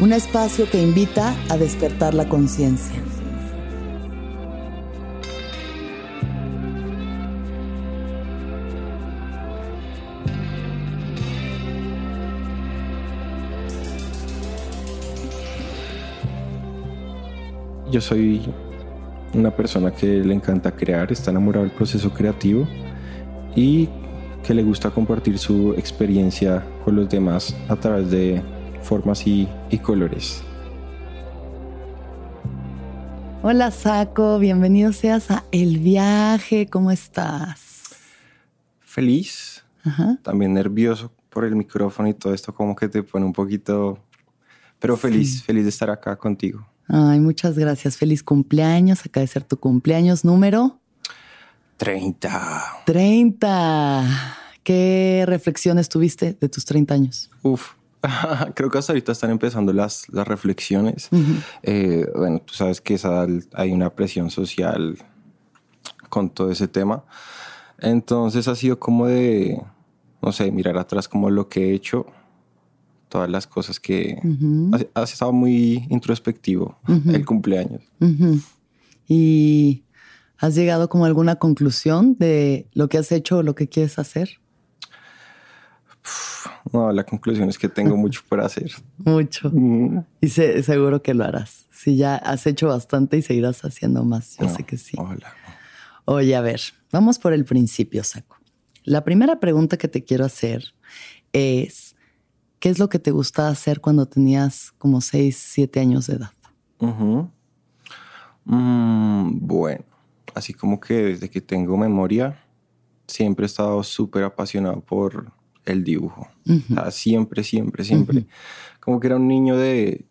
un espacio que invita a despertar la conciencia. Yo soy una persona que le encanta crear, está enamorado del proceso creativo y que le gusta compartir su experiencia con los demás a través de formas y, colores. Hola Saco, bienvenido seas a El Viaje, ¿cómo estás? Feliz, también nervioso por el micrófono y todo esto como que te pone un poquito, pero feliz, feliz de estar acá contigo. Ay, muchas gracias, feliz cumpleaños, acá de ser tu cumpleaños número 30. 30. ¿Qué reflexiones tuviste de tus 30 años? Uf, Creo que hasta ahorita están empezando las, las reflexiones. Eh, bueno, tú sabes que hay una presión social con todo ese tema. Entonces ha sido como de, no sé, mirar atrás como lo que he hecho, todas las cosas que... ha, estado muy introspectivo el cumpleaños. ¿Y has llegado como a alguna conclusión de lo que has hecho o lo que quieres hacer? No, la conclusión es que tengo mucho por hacer. Mucho. Mm. Y seguro que lo harás. Si ya has hecho bastante y seguirás haciendo más. Yo sé que sí. Oye, a ver, vamos por el principio, Saco. La primera pregunta que te quiero hacer es, ¿qué es lo que te gustaba hacer cuando tenías como 6, 7 años de edad? Mm, bueno, así como que desde que tengo memoria, siempre he estado súper apasionado por el dibujo. siempre, siempre, siempre. Como que era un niño de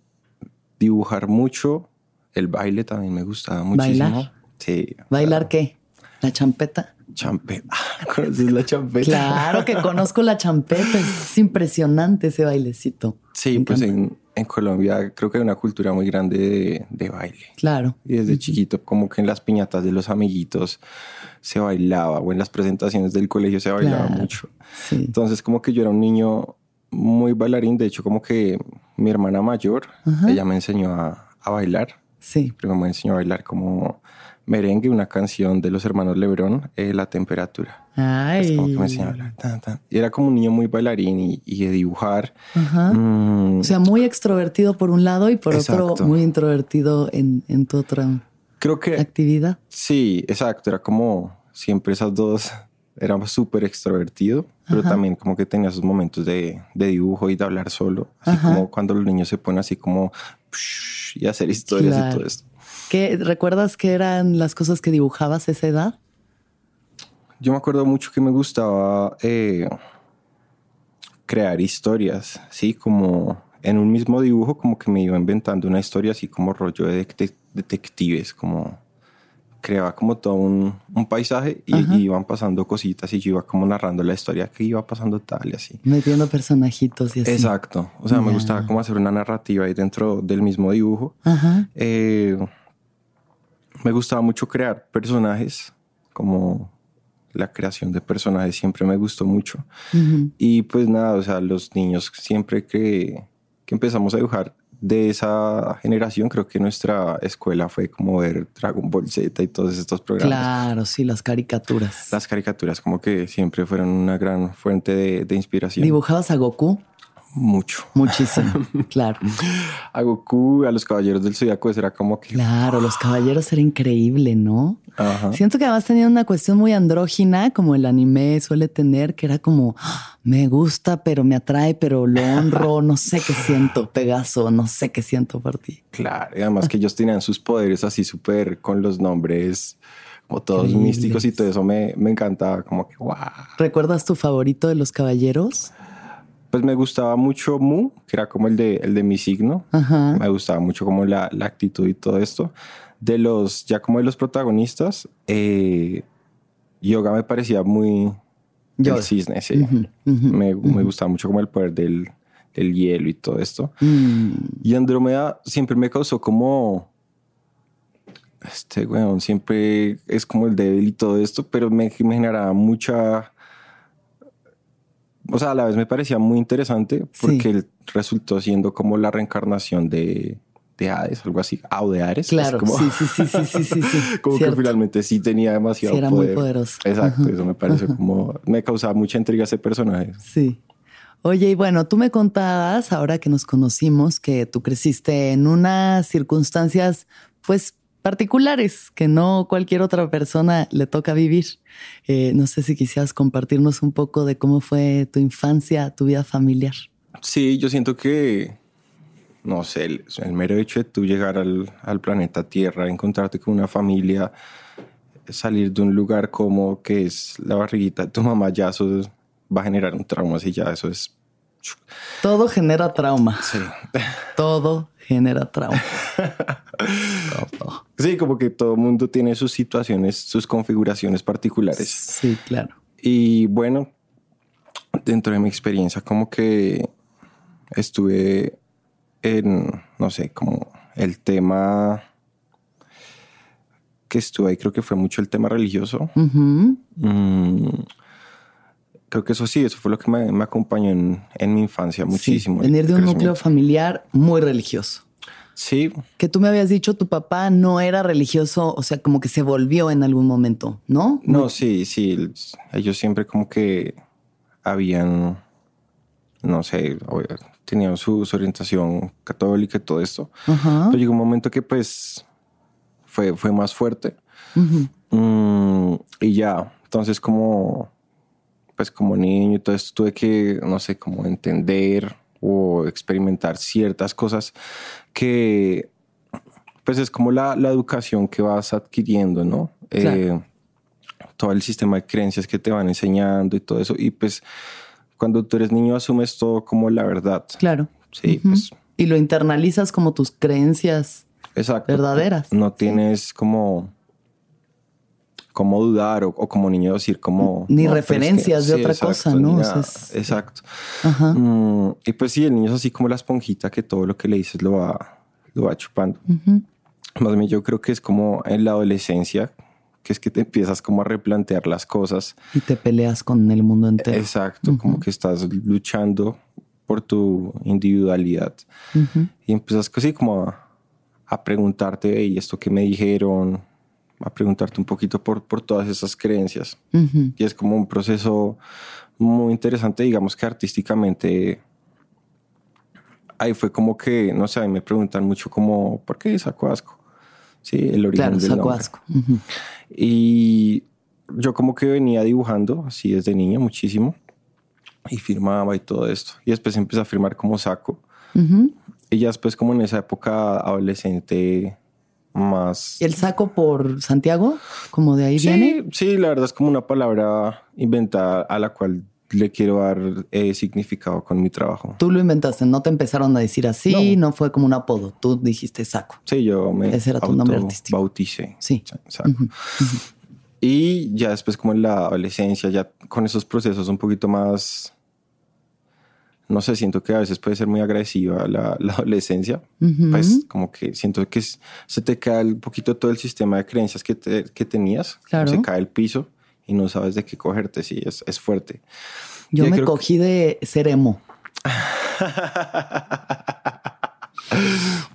dibujar mucho. El baile también me gustaba muchísimo. ¿Bailar? Sí. ¿Bailar qué? ¿La champeta? Champeta. ¿Conoces la champeta? Claro que conozco la champeta. Es impresionante ese bailecito. Sí, pues en, en, Colombia creo que hay una cultura muy grande de, baile. Claro. Y desde chiquito, como que en las piñatas de los amiguitos se bailaba o en las presentaciones del colegio se bailaba mucho. Entonces como que yo era un niño muy bailarín, de hecho como que mi hermana mayor, ella me enseñó a, bailar. Sí. Primero me enseñó a bailar como merengue, una canción de los hermanos Lebrón, eh, La Temperatura. Ay. como que me enseñó a bailar. Y era como un niño muy bailarín y, de dibujar. Mm. O sea, muy extrovertido por un lado y por otro muy introvertido en, en tu otra Creo que... Actividad. Sí, exacto. Era como siempre esas dos. Era súper extrovertido, pero también como que tenía esos momentos de, dibujo y de hablar solo. Así como cuando los niños se ponen así como y hacer historias y todo esto. ¿Qué, ¿Recuerdas qué eran las cosas que dibujabas a esa edad? Yo me acuerdo mucho que me gustaba eh, crear historias, sí, como en un mismo dibujo, como que me iba inventando una historia así como rollo de detectives, como creaba como todo un, un paisaje y, iban pasando cositas y yo iba como narrando la historia que iba pasando tal y así. Metiendo personajitos y así. Exacto. O sea, me gustaba como hacer una narrativa ahí dentro del mismo dibujo. Eh, me gustaba mucho crear personajes como la creación de personajes siempre me gustó mucho. Y pues nada, o sea, los niños siempre que, que empezamos a dibujar de esa generación, creo que nuestra escuela fue como ver Dragon Ball Z y todos estos programas. Claro, sí, las caricaturas. Las caricaturas como que siempre fueron una gran fuente de, de inspiración. ¿Dibujabas a Goku? Mucho. Muchísimo, claro. A Goku, a los Caballeros del Zodiaco, era como que... Claro, los Caballeros era increíble, ¿no? Siento que además tenía una cuestión muy andrógina, como el anime suele tener, que era como, ah, me gusta, pero me atrae, pero lo honro, no sé qué siento, Pegaso, no sé qué siento por ti. Claro, y además que ellos tenían sus poderes así súper con los nombres como todos místicos y todo eso me, me encantaba, como que, wow. ¿Recuerdas tu favorito de los Caballeros? Pues me gustaba mucho Mu, que era como el de, el de mi signo. Me gustaba mucho como la, la, actitud y todo esto. De los, ya como de los protagonistas, eh, Yoga me parecía muy el cisne, sí. me, me, gustaba mucho como el poder del, del hielo y todo esto. Mm. Y Andrómeda siempre me causó como este weón siempre es como el débil y todo esto, pero me, me generaba mucha o sea, a la vez me parecía muy interesante porque él resultó siendo como la reencarnación de, de Hades, algo así, o de Ares. Claro, como, sí, sí, sí, sí, sí, sí, como que finalmente sí tenía demasiado sí, era muy poderoso. Exacto, eso me parece como, me causaba mucha intriga ese personaje. Sí. Oye, y bueno, tú me contabas, ahora que nos conocimos, que tú creciste en unas circunstancias, pues, particulares que no cualquier otra persona le toca vivir. Eh, no sé si quisieras compartirnos un poco de cómo fue tu infancia, tu vida familiar. Sí, yo siento que, no sé, el, mero hecho de tú llegar al, al, planeta Tierra, encontrarte con una familia, salir de un lugar como que es la barriguita de tu mamá, ya eso va a generar un trauma, así ya eso es... Todo genera trauma. Sí. Todo genera trauma. Sí, como que todo mundo tiene sus situaciones, sus configuraciones particulares. Sí, claro. Y bueno, dentro de mi experiencia, como que estuve en, no sé, como el tema que estuve ahí, creo que fue mucho el tema religioso. Mm, creo que eso sí, eso fue lo que me, acompañó en, mi infancia muchísimo. venir de un núcleo familiar muy religioso. Sí. Que tú me habías dicho tu papá no era religioso, o sea, como que se volvió en algún momento, ¿no? No, sí, sí. Ellos siempre como que habían, no sé, tenían su, orientación católica y todo esto. Pero llegó un momento que pues fue, fue más fuerte. Mm, y ya, entonces como, pues como niño y todo esto tuve que, no sé, como entender o experimentar ciertas cosas que pues es como la, la educación que vas adquiriendo, ¿no? Eh, todo el sistema de creencias que te van enseñando y todo eso. Y pues cuando tú eres niño asumes todo como la verdad. Claro. Sí, pues. Y lo internalizas como tus creencias verdaderas. No tienes como cómo dudar o, como niño decir como... Ni referencias de otra cosa, ¿no? Exacto. Mm, y pues sí, el niño es así como la esponjita que todo lo que le dices lo va, lo va chupando. Más bien yo creo que es como en la adolescencia, que es que te empiezas como a replantear las cosas. Y te peleas con el mundo entero. Exacto, como que estás luchando por tu individualidad. Y empiezas así como a, a preguntarte, ¿y esto que me dijeron? A preguntarte un poquito por, por todas esas creencias. Y es como un proceso muy interesante, digamos que artísticamente. Ahí fue como que, no sé, me preguntan mucho como, ¿por qué saco asco? Sí, el origen del saco asco. Y yo como que venía dibujando así desde niña muchísimo y firmaba y todo esto. Y después empecé a firmar como saco. Y ya después como en esa época adolescente más. ¿El saco por Santiago? ¿Como de ahí viene? Sí, la verdad es como una palabra inventada a la cual le quiero dar eh, significado con mi trabajo. Tú lo inventaste, no te empezaron a decir así, no, fue como un apodo, tú dijiste saco. Sí, yo me Ese era tu nombre artístico. bauticé. Sí. Saco. Y ya después como en la adolescencia, ya con esos procesos un poquito más no sé, siento que a veces puede ser muy agresiva la, la adolescencia. Pues como que siento que se te cae un poquito todo el sistema de creencias que, que tenías. Se cae el piso y no sabes de qué cogerte, sí, es, es fuerte. Yo me cogí de ser emo.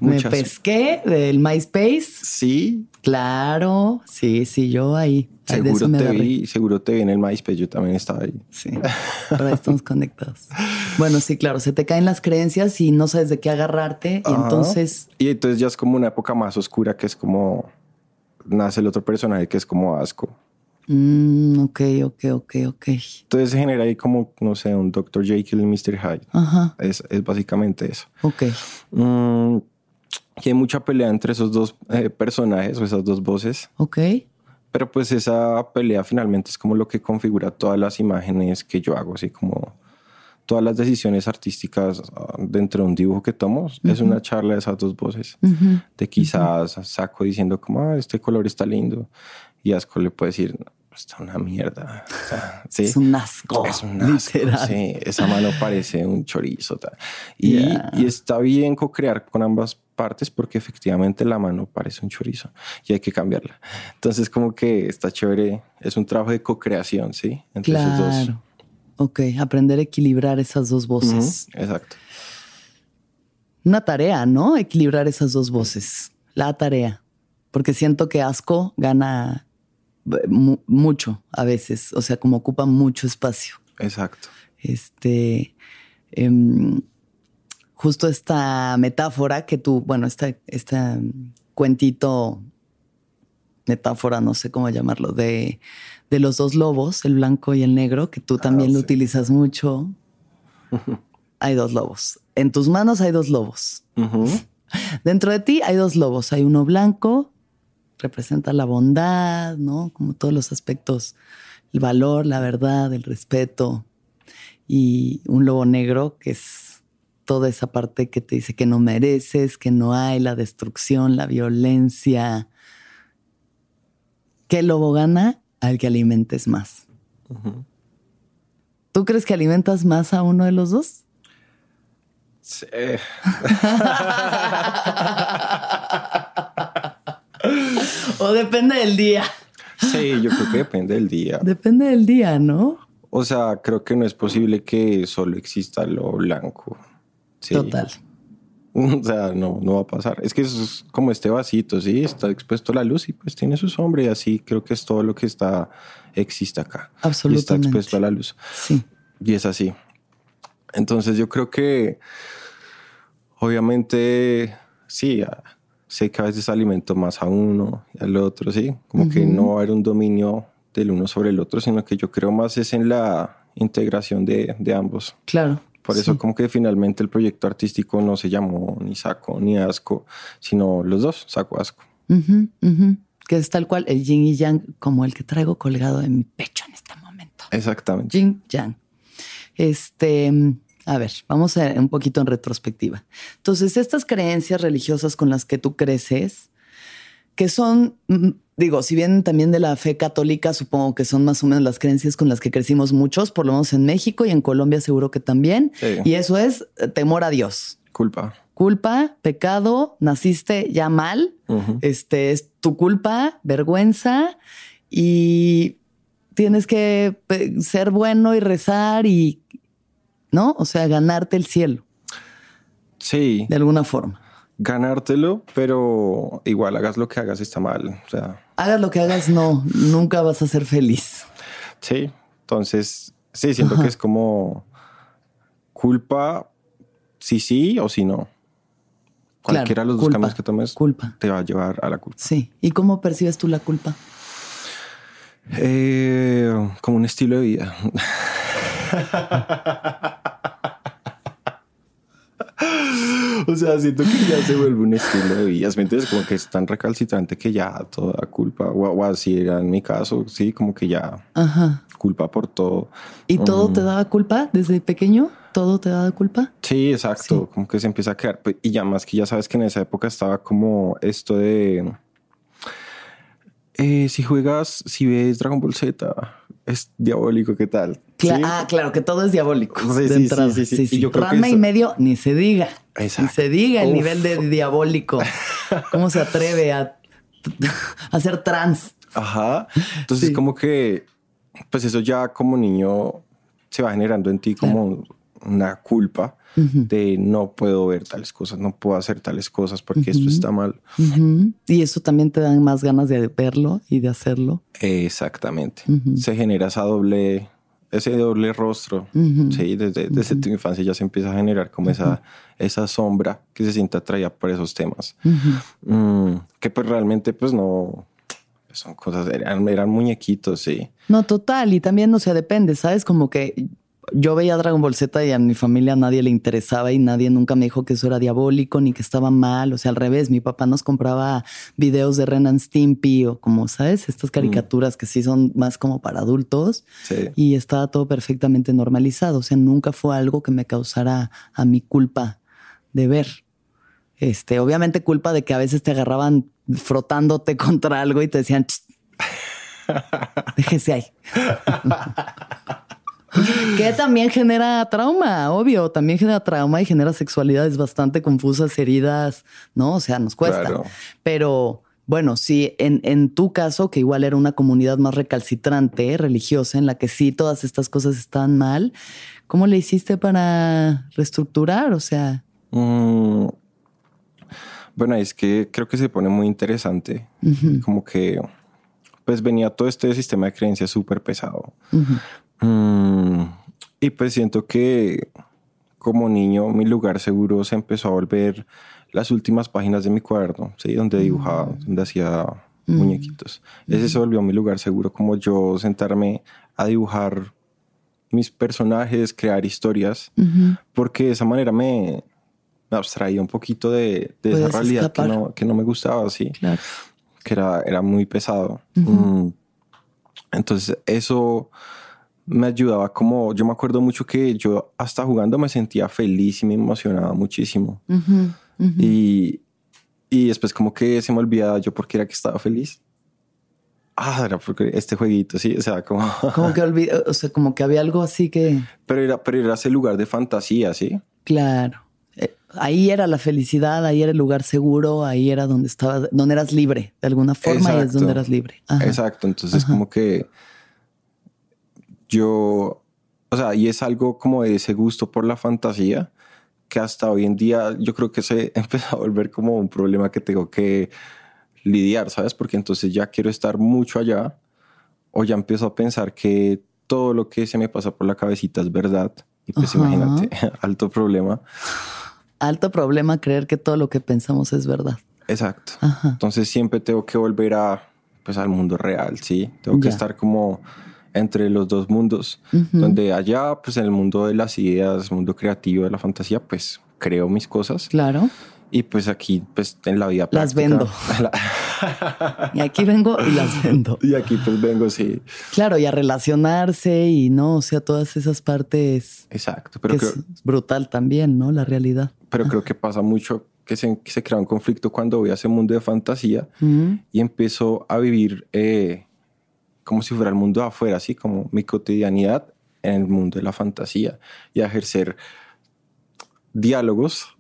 me pesqué del MySpace. Sí. Claro, sí, sí, yo ahí. Seguro te vi, seguro te vi en el MySpace, yo también estaba ahí. Sí, ahora estamos conectados. Bueno, sí, claro, se te caen las creencias y no sabes de qué agarrarte, y entonces... Y entonces ya es como una época más oscura que es como... Nace el otro personaje que es como asco. Mm, ok, ok, ok, ok. Entonces se genera ahí como, no sé, un Dr. Jekyll y Mr. Hyde. Ajá. Es, es básicamente eso. Ok. Mm, y hay mucha pelea entre esos dos eh, personajes o esas dos voces. Ok. Pero pues esa pelea finalmente es como lo que configura todas las imágenes que yo hago, así como todas las decisiones artísticas ah, dentro de un dibujo que tomo. Es una charla de esas dos voces. De quizás saco diciendo como, ah, este color está lindo. Y Asco le puede decir, está una mierda. ¿sí? Es un asco. Es un asco. Sí, esa mano parece un chorizo. Y, y, está bien co-crear con ambas partes porque efectivamente la mano parece un chorizo y hay que cambiarla. Entonces, como que está chévere. Es un trabajo de co-creación, ¿sí? Entre claro. esos dos. Ok, aprender a equilibrar esas dos voces. Exacto. Una tarea, ¿no? Equilibrar esas dos voces. La tarea. Porque siento que asco gana mucho a veces, o sea, como ocupa mucho espacio. Exacto. Este, em, justo esta metáfora que tú, bueno, este, este cuentito, metáfora, no sé cómo llamarlo, de, de los dos lobos, el blanco y el negro, que tú ah, también lo utilizas mucho. hay dos lobos. En tus manos hay dos lobos. Dentro de ti hay dos lobos. Hay uno blanco representa la bondad, ¿no? Como todos los aspectos, el valor, la verdad, el respeto. Y un lobo negro, que es toda esa parte que te dice que no mereces, que no hay, la destrucción, la violencia. ¿Qué lobo gana? Al que alimentes más. ¿Tú crees que alimentas más a uno de los dos? Sí. o depende del día. Sí, yo creo que depende del día. Depende del día, ¿no? O sea, creo que no es posible que solo exista lo blanco. Total. O sea, no, no va a pasar. Es que es como este vasito, sí, está expuesto a la luz y pues tiene su sombra y así creo que es todo lo que está, existe acá. Absolutamente. está expuesto a la luz. Sí. Y es así. Entonces yo creo que obviamente sí, sé que a veces alimento más a uno y al otro, sí, como que no va a haber un dominio del uno sobre el otro, sino que yo creo más es en la integración de, de ambos. Claro. Por eso como que finalmente el proyecto artístico no se llamó ni Saco ni Asco, sino los dos, Saco Asco. Que es tal cual el yin y yang como el que traigo colgado en mi pecho en este momento. Exactamente. Yin, yang. Este, a ver, vamos a un poquito en retrospectiva. Entonces, estas creencias religiosas con las que tú creces, que son, mm, digo, si bien también de la fe católica, supongo que son más o menos las creencias con las que crecimos muchos, por lo menos en México y en Colombia seguro que también. Y eso es eh, temor a Dios. Culpa. Culpa, pecado, naciste ya mal, este es tu culpa, vergüenza y tienes que ser bueno y rezar y ¿no? O sea, ganarte el cielo. Sí. De alguna forma. Ganártelo, pero igual hagas lo que hagas está mal. O sea. Hagas lo que hagas, no, nunca vas a ser feliz. Sí. Entonces, sí, siento que es como culpa, si sí o si no. Cualquiera de los dos caminos que tomes culpa. te va a llevar a la culpa. Sí. ¿Y cómo percibes tú la culpa? Eh, como un estilo de vida. o sea, siento que ya se vuelve un estilo de vida. ¿Me entiendes? Como que es tan recalcitrante que ya toda culpa, o, así era en mi caso, sí, como que ya culpa por todo. ¿Y todo te mm. daba culpa desde pequeño? ¿Todo te daba culpa? Sí, exacto. Como que se empieza a crear. Pues, y ya más que ya sabes que en esa época estaba como esto de. Eh, si juegas, si ves Dragon Ball Z, es diabólico, ¿qué tal? Ah, claro, que todo es diabólico. Sí, sí, sí, sí, Y yo y medio, ni se diga. Ni se diga el nivel de diabólico. ¿Cómo se atreve a, hacer trans? Ajá. Entonces, como que pues eso ya como niño se va generando en ti como una culpa de no puedo ver tales cosas, no puedo hacer tales cosas porque esto está mal. Y eso también te dan más ganas de verlo y de hacerlo. Exactamente. Se genera esa doble, ese doble rostro. Sí, desde, desde tu infancia ya se empieza a generar como esa, esa sombra que se siente atraída por esos temas. Mm, que pues realmente pues no, son cosas, eran, eran muñequitos, sí. No, total. Y también, no sé, depende, ¿sabes? Como que yo veía Dragon Ball Z y a mi familia nadie le interesaba y nadie nunca me dijo que eso era diabólico ni que estaba mal. O sea, al revés, mi papá nos compraba videos de Ren and Stimpy o como, ¿sabes? Estas caricaturas que sí son más como para adultos. Y estaba todo perfectamente normalizado. O sea, nunca fue algo que me causara a mi culpa de ver. Este, obviamente culpa de que a veces te agarraban frotándote contra algo y te decían, déjese ahí. que también genera trauma, obvio, también genera trauma y genera sexualidades bastante confusas, heridas, ¿no? O sea, nos cuesta. Pero bueno, sí, en, en, tu caso, que igual era una comunidad más recalcitrante, religiosa, en la que sí todas estas cosas están mal, ¿cómo le hiciste para reestructurar? O sea... Mm, bueno, es que creo que se pone muy interesante, como que pues venía todo este sistema de creencias súper pesado. Mm, y pues siento que como niño mi lugar seguro se empezó a volver las últimas páginas de mi cuaderno, ¿sí? donde dibujaba, mm. donde hacía mm. muñequitos. Ese se volvió mi lugar seguro, como yo sentarme a dibujar mis personajes, crear historias, porque de esa manera me, abstraía un poquito de, esa realidad que no, que no, me gustaba, así, que era, era muy pesado. Entonces eso me ayudaba como, yo me acuerdo mucho que yo hasta jugando me sentía feliz y me emocionaba muchísimo. Y, y después como que se me olvidaba yo porque era que estaba feliz. Ah, era porque este jueguito, sí, o sea, como... Como que olvidé, o sea, como que había algo así que... Pero era, pero era ese lugar de fantasía, ¿sí? Claro. Eh, ahí era la felicidad, ahí era el lugar seguro, ahí era donde estaba, donde eras libre, de alguna forma, y es donde eras libre. Exacto, entonces como que yo, o sea, y es algo como de ese gusto por la fantasía que hasta hoy en día yo creo que se empezó a volver como un problema que tengo que lidiar, ¿sabes? Porque entonces ya quiero estar mucho allá o ya empiezo a pensar que todo lo que se me pasa por la cabecita es verdad. Y pues imagínate, alto problema. Alto problema creer que todo lo que pensamos es verdad. Exacto. Entonces siempre tengo que volver a, pues, al mundo real, ¿sí? Tengo que estar como entre los dos mundos, donde allá, pues en el mundo de las ideas, mundo creativo, de la fantasía, pues creo mis cosas. Claro. Y pues aquí, pues en la vida Las vendo. y aquí vengo y las vendo. Y aquí pues vengo, sí. Claro, y a relacionarse y no, o sea, todas esas partes. Exacto. Pero es brutal también, ¿no? La realidad. Pero creo que pasa mucho que se, se crea un conflicto cuando voy a ese mundo de fantasía y empiezo a vivir eh, como si fuera el mundo afuera, así como mi cotidianidad en el mundo de la fantasía y a ejercer diálogos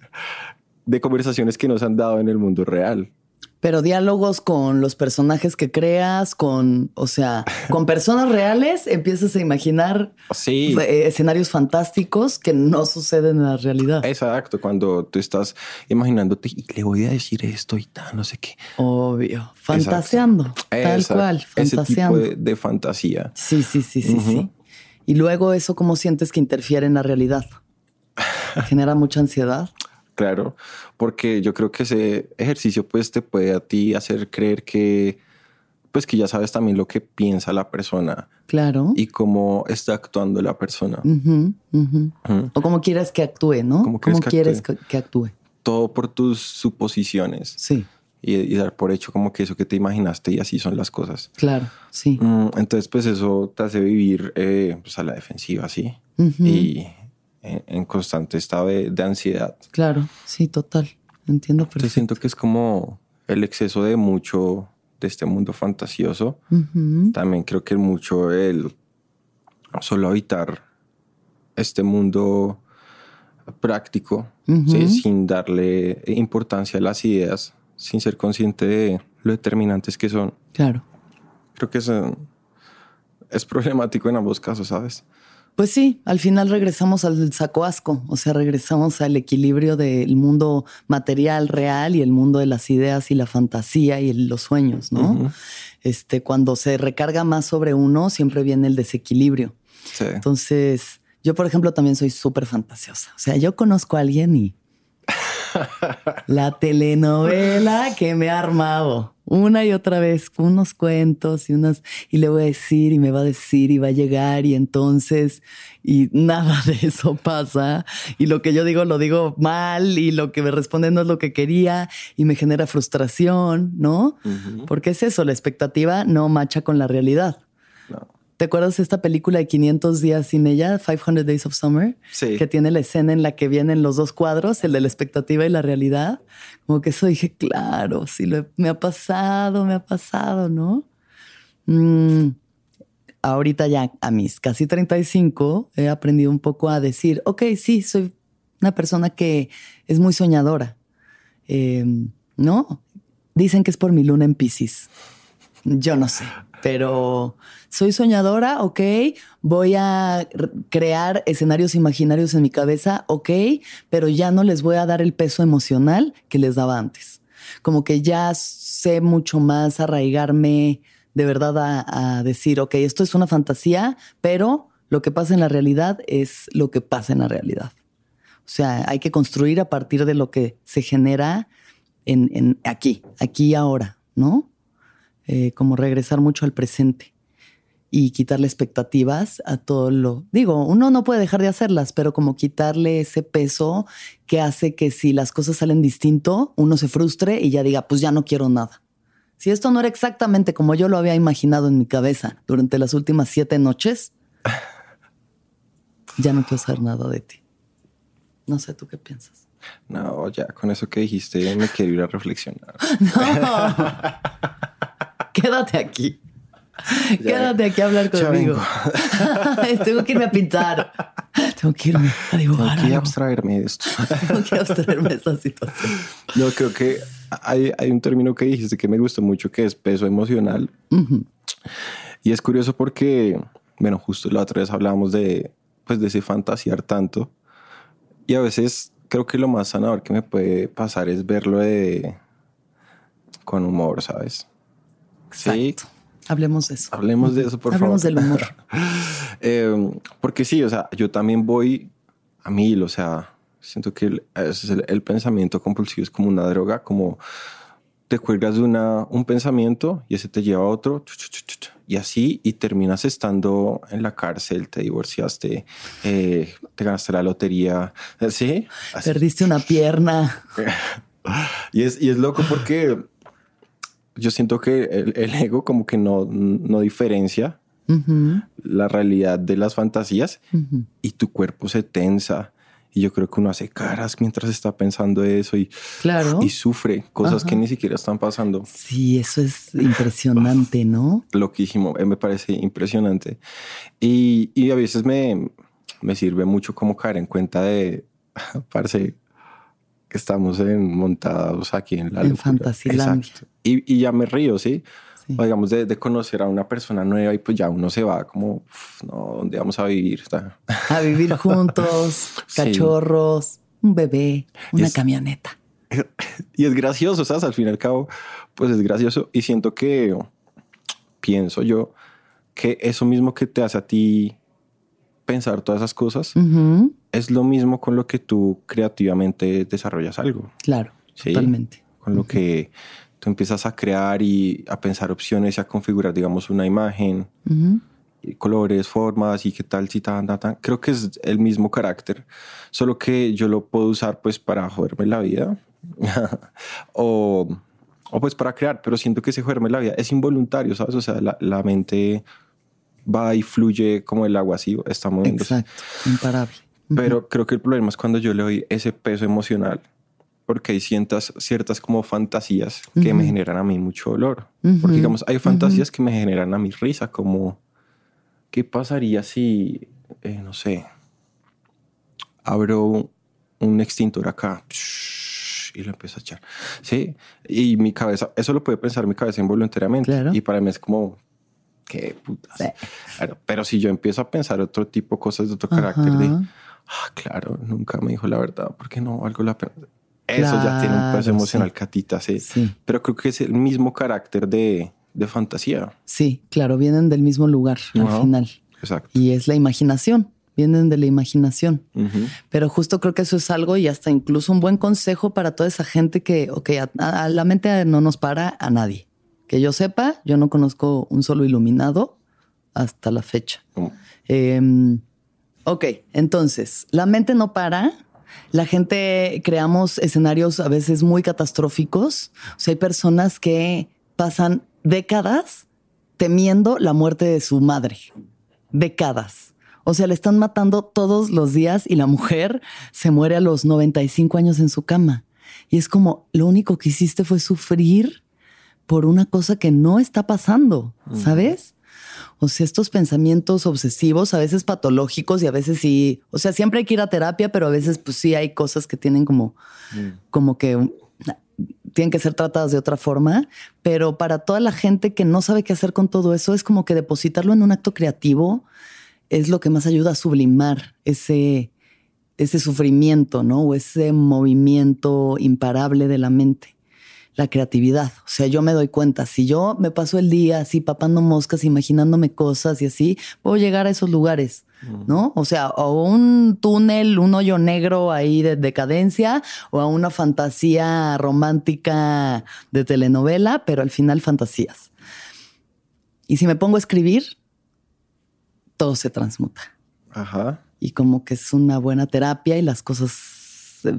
de conversaciones que nos han dado en el mundo real. Pero diálogos con los personajes que creas, con, o sea, con personas reales, empiezas a imaginar eh, escenarios fantásticos que no suceden en la realidad. Exacto, cuando tú estás imaginándote y le voy a decir esto y tal, no sé qué. Obvio, fantaseando, tal cual, fantaseando. Ese tipo de, fantasía. Sí, sí, sí, sí, sí. Y luego eso, ¿cómo sientes que interfiere en la realidad? ¿Genera mucha ansiedad? Claro, porque yo creo que ese ejercicio pues te puede a ti hacer creer que pues que ya sabes también lo que piensa la persona. Claro. Y cómo está actuando la persona. O cómo quieres que actúe, ¿no? ¿Cómo, quieres que, actúe? Todo por tus suposiciones. Sí. Y, dar por hecho como que eso que te imaginaste y así son las cosas. Claro, sí. Mm, entonces pues eso te hace vivir eh, pues a la defensiva, ¿sí? Y en, constante estado de, ansiedad. Claro, sí, total. Entiendo perfecto. siento que es como el exceso de mucho de este mundo fantasioso. También creo que mucho el solo habitar este mundo práctico, sin darle importancia a las ideas, sin ser consciente de lo determinantes que son. Claro. Creo que eso es problemático en ambos casos, ¿sabes? Pues sí, al final regresamos al saco asco, o sea, regresamos al equilibrio del mundo material real y el mundo de las ideas y la fantasía y los sueños, ¿no? Este, cuando se recarga más sobre uno, siempre viene el desequilibrio. Sí. Entonces, yo, por ejemplo, también soy súper fantasiosa. O sea, yo conozco a alguien y la telenovela que me ha armado una y otra vez unos cuentos y unas y le voy a decir y me va a decir y va a llegar y entonces y nada de eso pasa y lo que yo digo lo digo mal y lo que me responde no es lo que quería y me genera frustración, ¿no? Porque es eso, la expectativa no macha con la realidad. ¿Te acuerdas de esta película de 500 días sin ella, 500 Days of Summer? Sí. Que tiene la escena en la que vienen los dos cuadros, el de la expectativa y la realidad. Como que eso dije, claro, sí, me ha pasado, me ha pasado, ¿no? Mm, ahorita ya a mis casi 35 he aprendido un poco a decir, ok, sí, soy una persona que es muy soñadora. Em, no, dicen que es por mi luna en Pisces. Yo no sé, pero soy soñadora, ok, voy a crear escenarios imaginarios en mi cabeza, ok, pero ya no les voy a dar el peso emocional que les daba antes. Como que ya sé mucho más arraigarme de verdad a, decir, ok, esto es una fantasía, pero lo que pasa en la realidad es lo que pasa en la realidad. O sea, hay que construir a partir de lo que se genera en, aquí, aquí y ahora, ¿no? Eh, como regresar mucho al presente y quitarle expectativas a todo lo. Digo, uno no puede dejar de hacerlas, pero como quitarle ese peso que hace que si las cosas salen distinto, uno se frustre y ya diga, pues ya no quiero nada. Si esto no era exactamente como yo lo había imaginado en mi cabeza durante las últimas siete noches, ya no quiero saber nada de ti. No sé, ¿tú qué piensas? No, ya con eso que dijiste me quiero ir a reflexionar. Quédate aquí. Quédate aquí a hablar conmigo. Tengo que irme a pintar. Tengo que irme a dibujar. Tengo que abstraerme de esto. Tengo que abstraerme de esta situación. Yo creo que hay, hay, un término que dijiste que me gustó mucho que es peso emocional. Y es curioso porque, bueno, justo la otra vez hablábamos de, pues, de ese fantasear tanto. Y a veces creo que lo más sanador que me puede pasar es verlo de, con humor, ¿sabes? Exacto. Sí Hablemos de eso. Hablemos de eso, por favor. Hablemos del humor. Eh, porque sí, o sea, yo también voy a mil, o sea, siento que el, pensamiento compulsivo es como una droga, como te cuelgas de una, un pensamiento y ese te lleva a otro, y así, y terminas estando en la cárcel, te divorciaste, eh, te ganaste la lotería, ¿sí? Perdiste una pierna. y, es, y es loco porque yo siento que el, ego como que no, no diferencia la realidad de las fantasías y tu cuerpo se tensa. Y yo creo que uno hace caras mientras está pensando eso y, claro. y sufre cosas que ni siquiera están pasando. Sí, eso es impresionante, ¿no? Loquísimo, eh, me parece impresionante. Y, y a veces me, me sirve mucho como caer en cuenta de, parce, estamos en, montados aquí en la en Fantasyland. Y, y, ya me río, ¿sí? O digamos, de, de, conocer a una persona nueva y pues ya uno se va como, no, ¿dónde vamos a vivir? A vivir juntos, cachorros, un bebé, una camioneta. Y es gracioso, ¿sabes? Al fin y al cabo, pues es gracioso. Y siento que, pienso yo, que eso mismo que te hace a ti pensar todas esas cosas, es lo mismo con lo que tú creativamente desarrollas algo. Claro, totalmente. Con lo que tú empiezas a crear y a pensar opciones y a configurar, digamos, una imagen, colores, formas y qué tal, si tan, tan, tan. Creo que es el mismo carácter, solo que yo lo puedo usar pues para joderme la vida o, o, pues para crear, pero siento que ese joderme la vida es involuntario, ¿sabes? O sea, la, la mente va y fluye como el agua así, está moviéndose. Exacto, imparable. Pero creo que el problema es cuando yo le doy ese peso emocional, porque hay ciertas, ciertas como fantasías que me generan a mí mucho dolor. Porque digamos, hay fantasías que me generan a mí risa, como, ¿qué pasaría si, eh, no sé, abro un extintor acá y lo empiezo a echar? Sí, y mi cabeza, eso lo puede pensar mi cabeza involuntariamente. Y para mí es como, qué putas. pero si yo empiezo a pensar otro tipo de cosas de otro carácter, de, ah, claro, nunca me dijo la verdad, ¿por qué no algo la pena? Eso ya tiene un peso emocional, Catita, sí. sí. Pero creo que es el mismo carácter de, de fantasía. Sí, claro, vienen del mismo lugar al final. Exacto. Y es la imaginación, vienen de la imaginación. Pero justo creo que eso es algo y hasta incluso un buen consejo para toda esa gente que, ok, a la mente no nos para a nadie. Que yo sepa, yo no conozco un solo iluminado hasta la fecha. Ok, entonces, la mente no para. La gente creamos escenarios a veces muy catastróficos. O sea, hay personas que pasan décadas temiendo la muerte de su madre. Décadas. O sea, le están matando todos los días y la mujer se muere a los 95 años en su cama. Y es como, lo único que hiciste fue sufrir por una cosa que no está pasando, ¿sabes? O sea, estos pensamientos obsesivos, a veces patológicos y a veces sí, o sea, siempre hay que ir a terapia, pero a veces pues sí hay cosas que tienen como, como que tienen que ser tratadas de otra forma, pero para toda la gente que no sabe qué hacer con todo eso, es como que depositarlo en un acto creativo es lo que más ayuda a sublimar ese, ese sufrimiento, ¿no? O ese movimiento imparable de la mente la creatividad. O sea, yo me doy cuenta, si yo me paso el día así papando moscas, imaginándome cosas y así, puedo llegar a esos lugares, ¿no? O sea, o un túnel, un hoyo negro ahí de decadencia, o a una fantasía romántica de telenovela, pero al final fantasías. Y si me pongo a escribir, todo se transmuta. Ajá. Y como que es una buena terapia y las cosas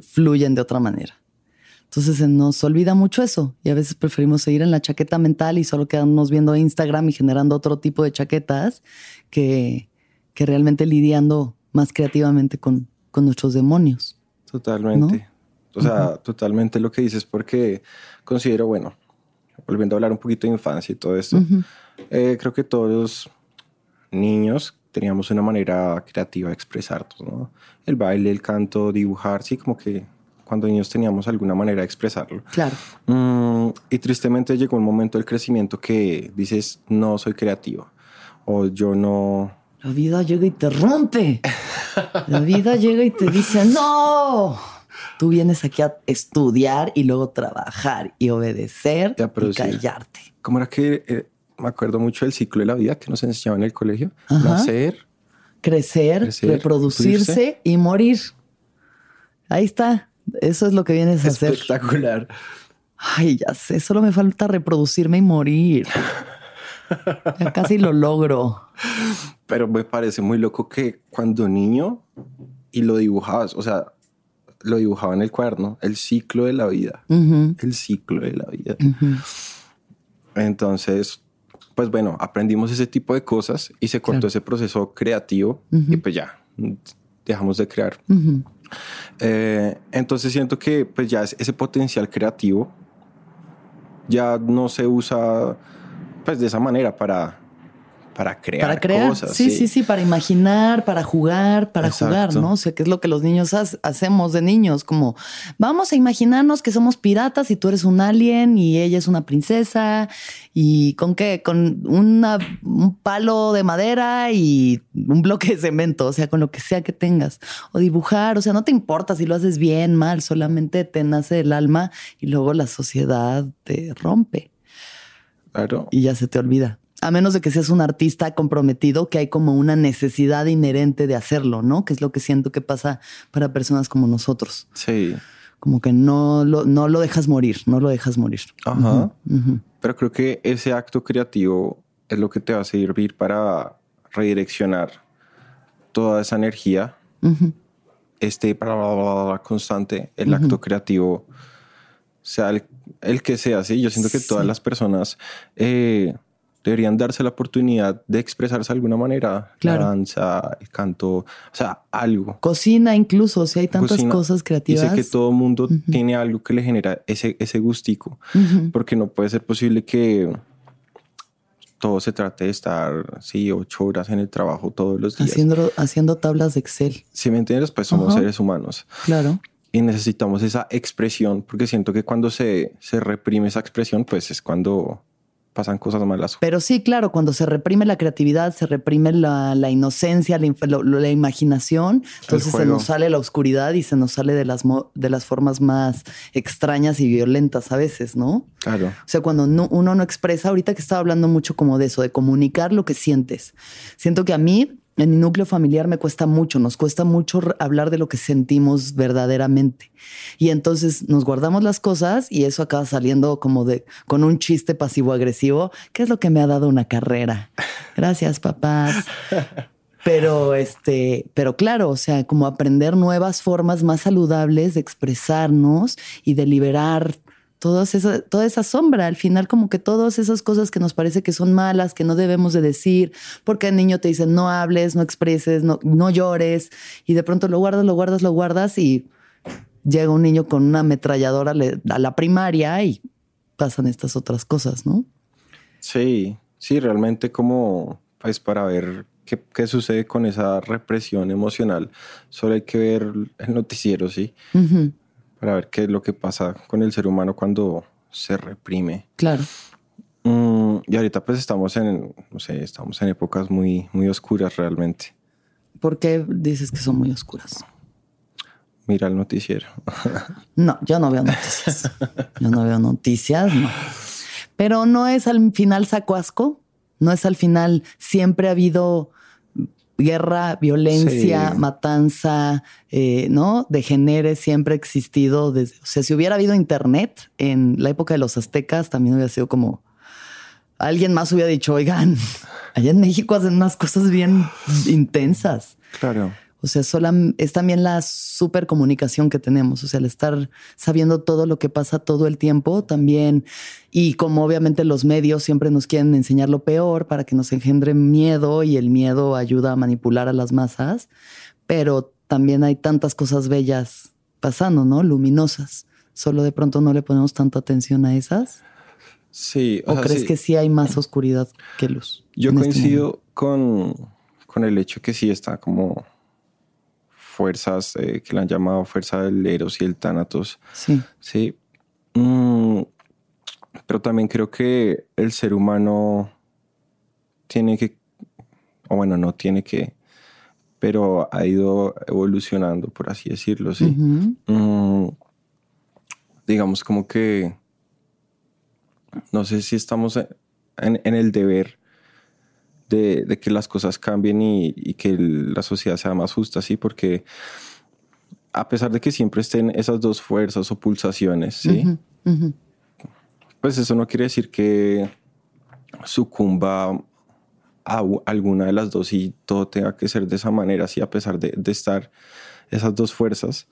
fluyen de otra manera. Entonces se nos olvida mucho eso y a veces preferimos seguir en la chaqueta mental y solo quedarnos viendo Instagram y generando otro tipo de chaquetas que, que realmente lidiando más creativamente con, con nuestros demonios. Totalmente. O sea, totalmente lo que dices porque considero, bueno, volviendo a hablar un poquito de infancia y todo esto, eh, creo que todos los niños teníamos una manera creativa de expresarnos, ¿no? El baile, el canto, dibujar, sí, como que cuando niños teníamos alguna manera de expresarlo. Claro. Mm, y tristemente llegó un momento del crecimiento que dices, no soy creativo o yo no... La vida llega y te rompe. La vida llega y te dice, no. Tú vienes aquí a estudiar y luego trabajar y obedecer y, callarte. ¿Cómo era que eh, me acuerdo mucho del ciclo de la vida que nos enseñaban en el colegio? Nacer, crecer, reproducirse y morir. Ahí está. Eso es lo que vienes a hacer. Espectacular. Ay, ya sé, solo me falta reproducirme y morir. ya casi lo logro. Pero me parece muy loco que cuando niño y lo dibujabas, o sea, lo dibujaba en el cuaderno, el ciclo de la vida, el ciclo de la vida. Entonces, pues bueno, aprendimos ese tipo de cosas y se cortó ese proceso creativo y pues ya dejamos de crear. Eh, entonces siento que pues ya ese potencial creativo ya no se usa pues de esa manera para para crear, para crear. cosas. Sí, sí, sí, para imaginar, para jugar, para jugar, ¿no? O sea, que es lo que los niños hacemos de niños, como vamos a imaginarnos que somos piratas y tú eres un alien y ella es una princesa y con qué, con una, un palo de madera y un bloque de cemento, o sea, con lo que sea que tengas. O dibujar, o sea, no te importa si lo haces bien, mal, solamente te nace el alma y luego la sociedad te rompe. Claro. Y ya se te olvida a menos de que seas un artista comprometido, que hay como una necesidad inherente de hacerlo, ¿no? Que es lo que siento que pasa para personas como nosotros. Sí. Como que no lo, no lo dejas morir, no lo dejas morir. Ajá. Pero creo que ese acto creativo es lo que te va a servir para redireccionar toda esa energía. Este constante, el acto creativo, sea el, que sea, sí. Yo siento que todas las personas eh, deberían darse la oportunidad de expresarse de alguna manera. La danza, el canto, o sea, algo. Cocina incluso, si hay tantas cosas creativas. Dice que todo mundo tiene algo que le genera ese, ese gustico, porque no puede ser posible que todo se trate de estar, sí, ocho horas en el trabajo todos los días. Haciendo, haciendo tablas de Excel. Si me entiendes, pues somos seres humanos. Claro. Y necesitamos esa expresión, porque siento que cuando se, se reprime esa expresión, pues es cuando pasan cosas malas. Pero sí, claro, cuando se reprime la creatividad, se reprime la, inocencia, la, imaginación, entonces se nos sale la oscuridad y se nos sale de las, de las formas más extrañas y violentas a veces, ¿no? Claro. O sea, cuando uno no expresa, ahorita que estaba hablando mucho como de eso, de comunicar lo que sientes. Siento que a mí en mi núcleo familiar me cuesta mucho, nos cuesta mucho hablar de lo que sentimos verdaderamente. Y entonces nos guardamos las cosas y eso acaba saliendo como de con un chiste pasivo agresivo, que es lo que me ha dado una carrera. Gracias, papás. Pero este, pero claro, o sea, como aprender nuevas formas más saludables de expresarnos y de liberar todas esa, toda esa sombra, al final como que todas esas cosas que nos parece que son malas, que no debemos de decir, porque el niño te dice no hables, no expreses, no, no llores, y de pronto lo guardas, lo guardas, lo guardas y llega un niño con una ametralladora a la primaria y pasan estas otras cosas, ¿no? Sí, sí, realmente como pues para ver qué, qué sucede con esa represión emocional, solo hay que ver el noticiero, sí para ver qué es lo que pasa con el ser humano cuando se reprime. Claro. Mm, y ahorita pues estamos en, no sé, estamos en épocas muy, muy oscuras realmente. ¿Por qué dices que son muy oscuras? Mira el noticiero. no, yo no veo noticias. Yo no veo noticias, no. Pero no es al final saco asco, no es al final siempre ha habido guerra, violencia, matanza, eh, ¿no? Degenere siempre ha existido. Desde, o sea, si hubiera habido internet en la época de los aztecas, también hubiera sido como alguien más hubiera dicho, oigan, allá en México hacen unas cosas bien intensas. Claro. O sea, es también la supercomunicación que tenemos, o sea, el estar sabiendo todo lo que pasa todo el tiempo también. Y como obviamente los medios siempre nos quieren enseñar lo peor para que nos engendre miedo y el miedo ayuda a manipular a las masas, pero también hay tantas cosas bellas pasando, ¿no? Luminosas. Solo de pronto no le ponemos tanta atención a esas. Sí. ¿O, crees que sí hay más oscuridad que luz? Yo este coincido con, con el hecho que sí está como fuerzas eh, que le han llamado fuerza del Eros y el Thanatos. Sí. Sí. Mm, pero también creo que el ser humano tiene que, o bueno, no tiene que, pero ha ido evolucionando, por así decirlo, sí. Mm, digamos como que, no sé si estamos en, en el deber de, que las cosas cambien y, que la sociedad sea más justa, ¿sí? Porque a pesar de que siempre estén esas dos fuerzas o pulsaciones, ¿sí? Pues eso no quiere decir que sucumba a alguna de las dos y todo tenga que ser de esa manera, sí, a pesar de, de estar esas dos fuerzas.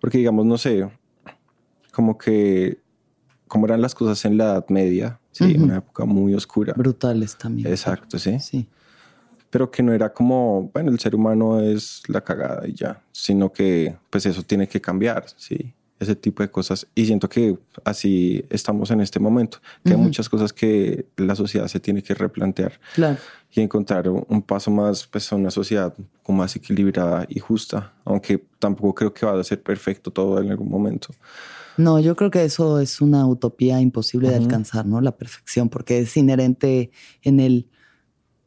Porque digamos, no sé, como que como eran las cosas en la Edad Media, sí, una época muy oscura. Brutales también. Exacto, sí. Sí. Pero que no era como, bueno, el ser humano es la cagada y ya, sino que pues eso tiene que cambiar, sí, ese tipo de cosas. Y siento que así estamos en este momento, que hay muchas cosas que la sociedad se tiene que replantear. Claro. Y encontrar un paso más, pues, a una sociedad como más equilibrada y justa, aunque tampoco creo que vaya a ser perfecto todo en algún momento. No, yo creo que eso es una utopía imposible de alcanzar, ¿no? La perfección, porque es inherente en el,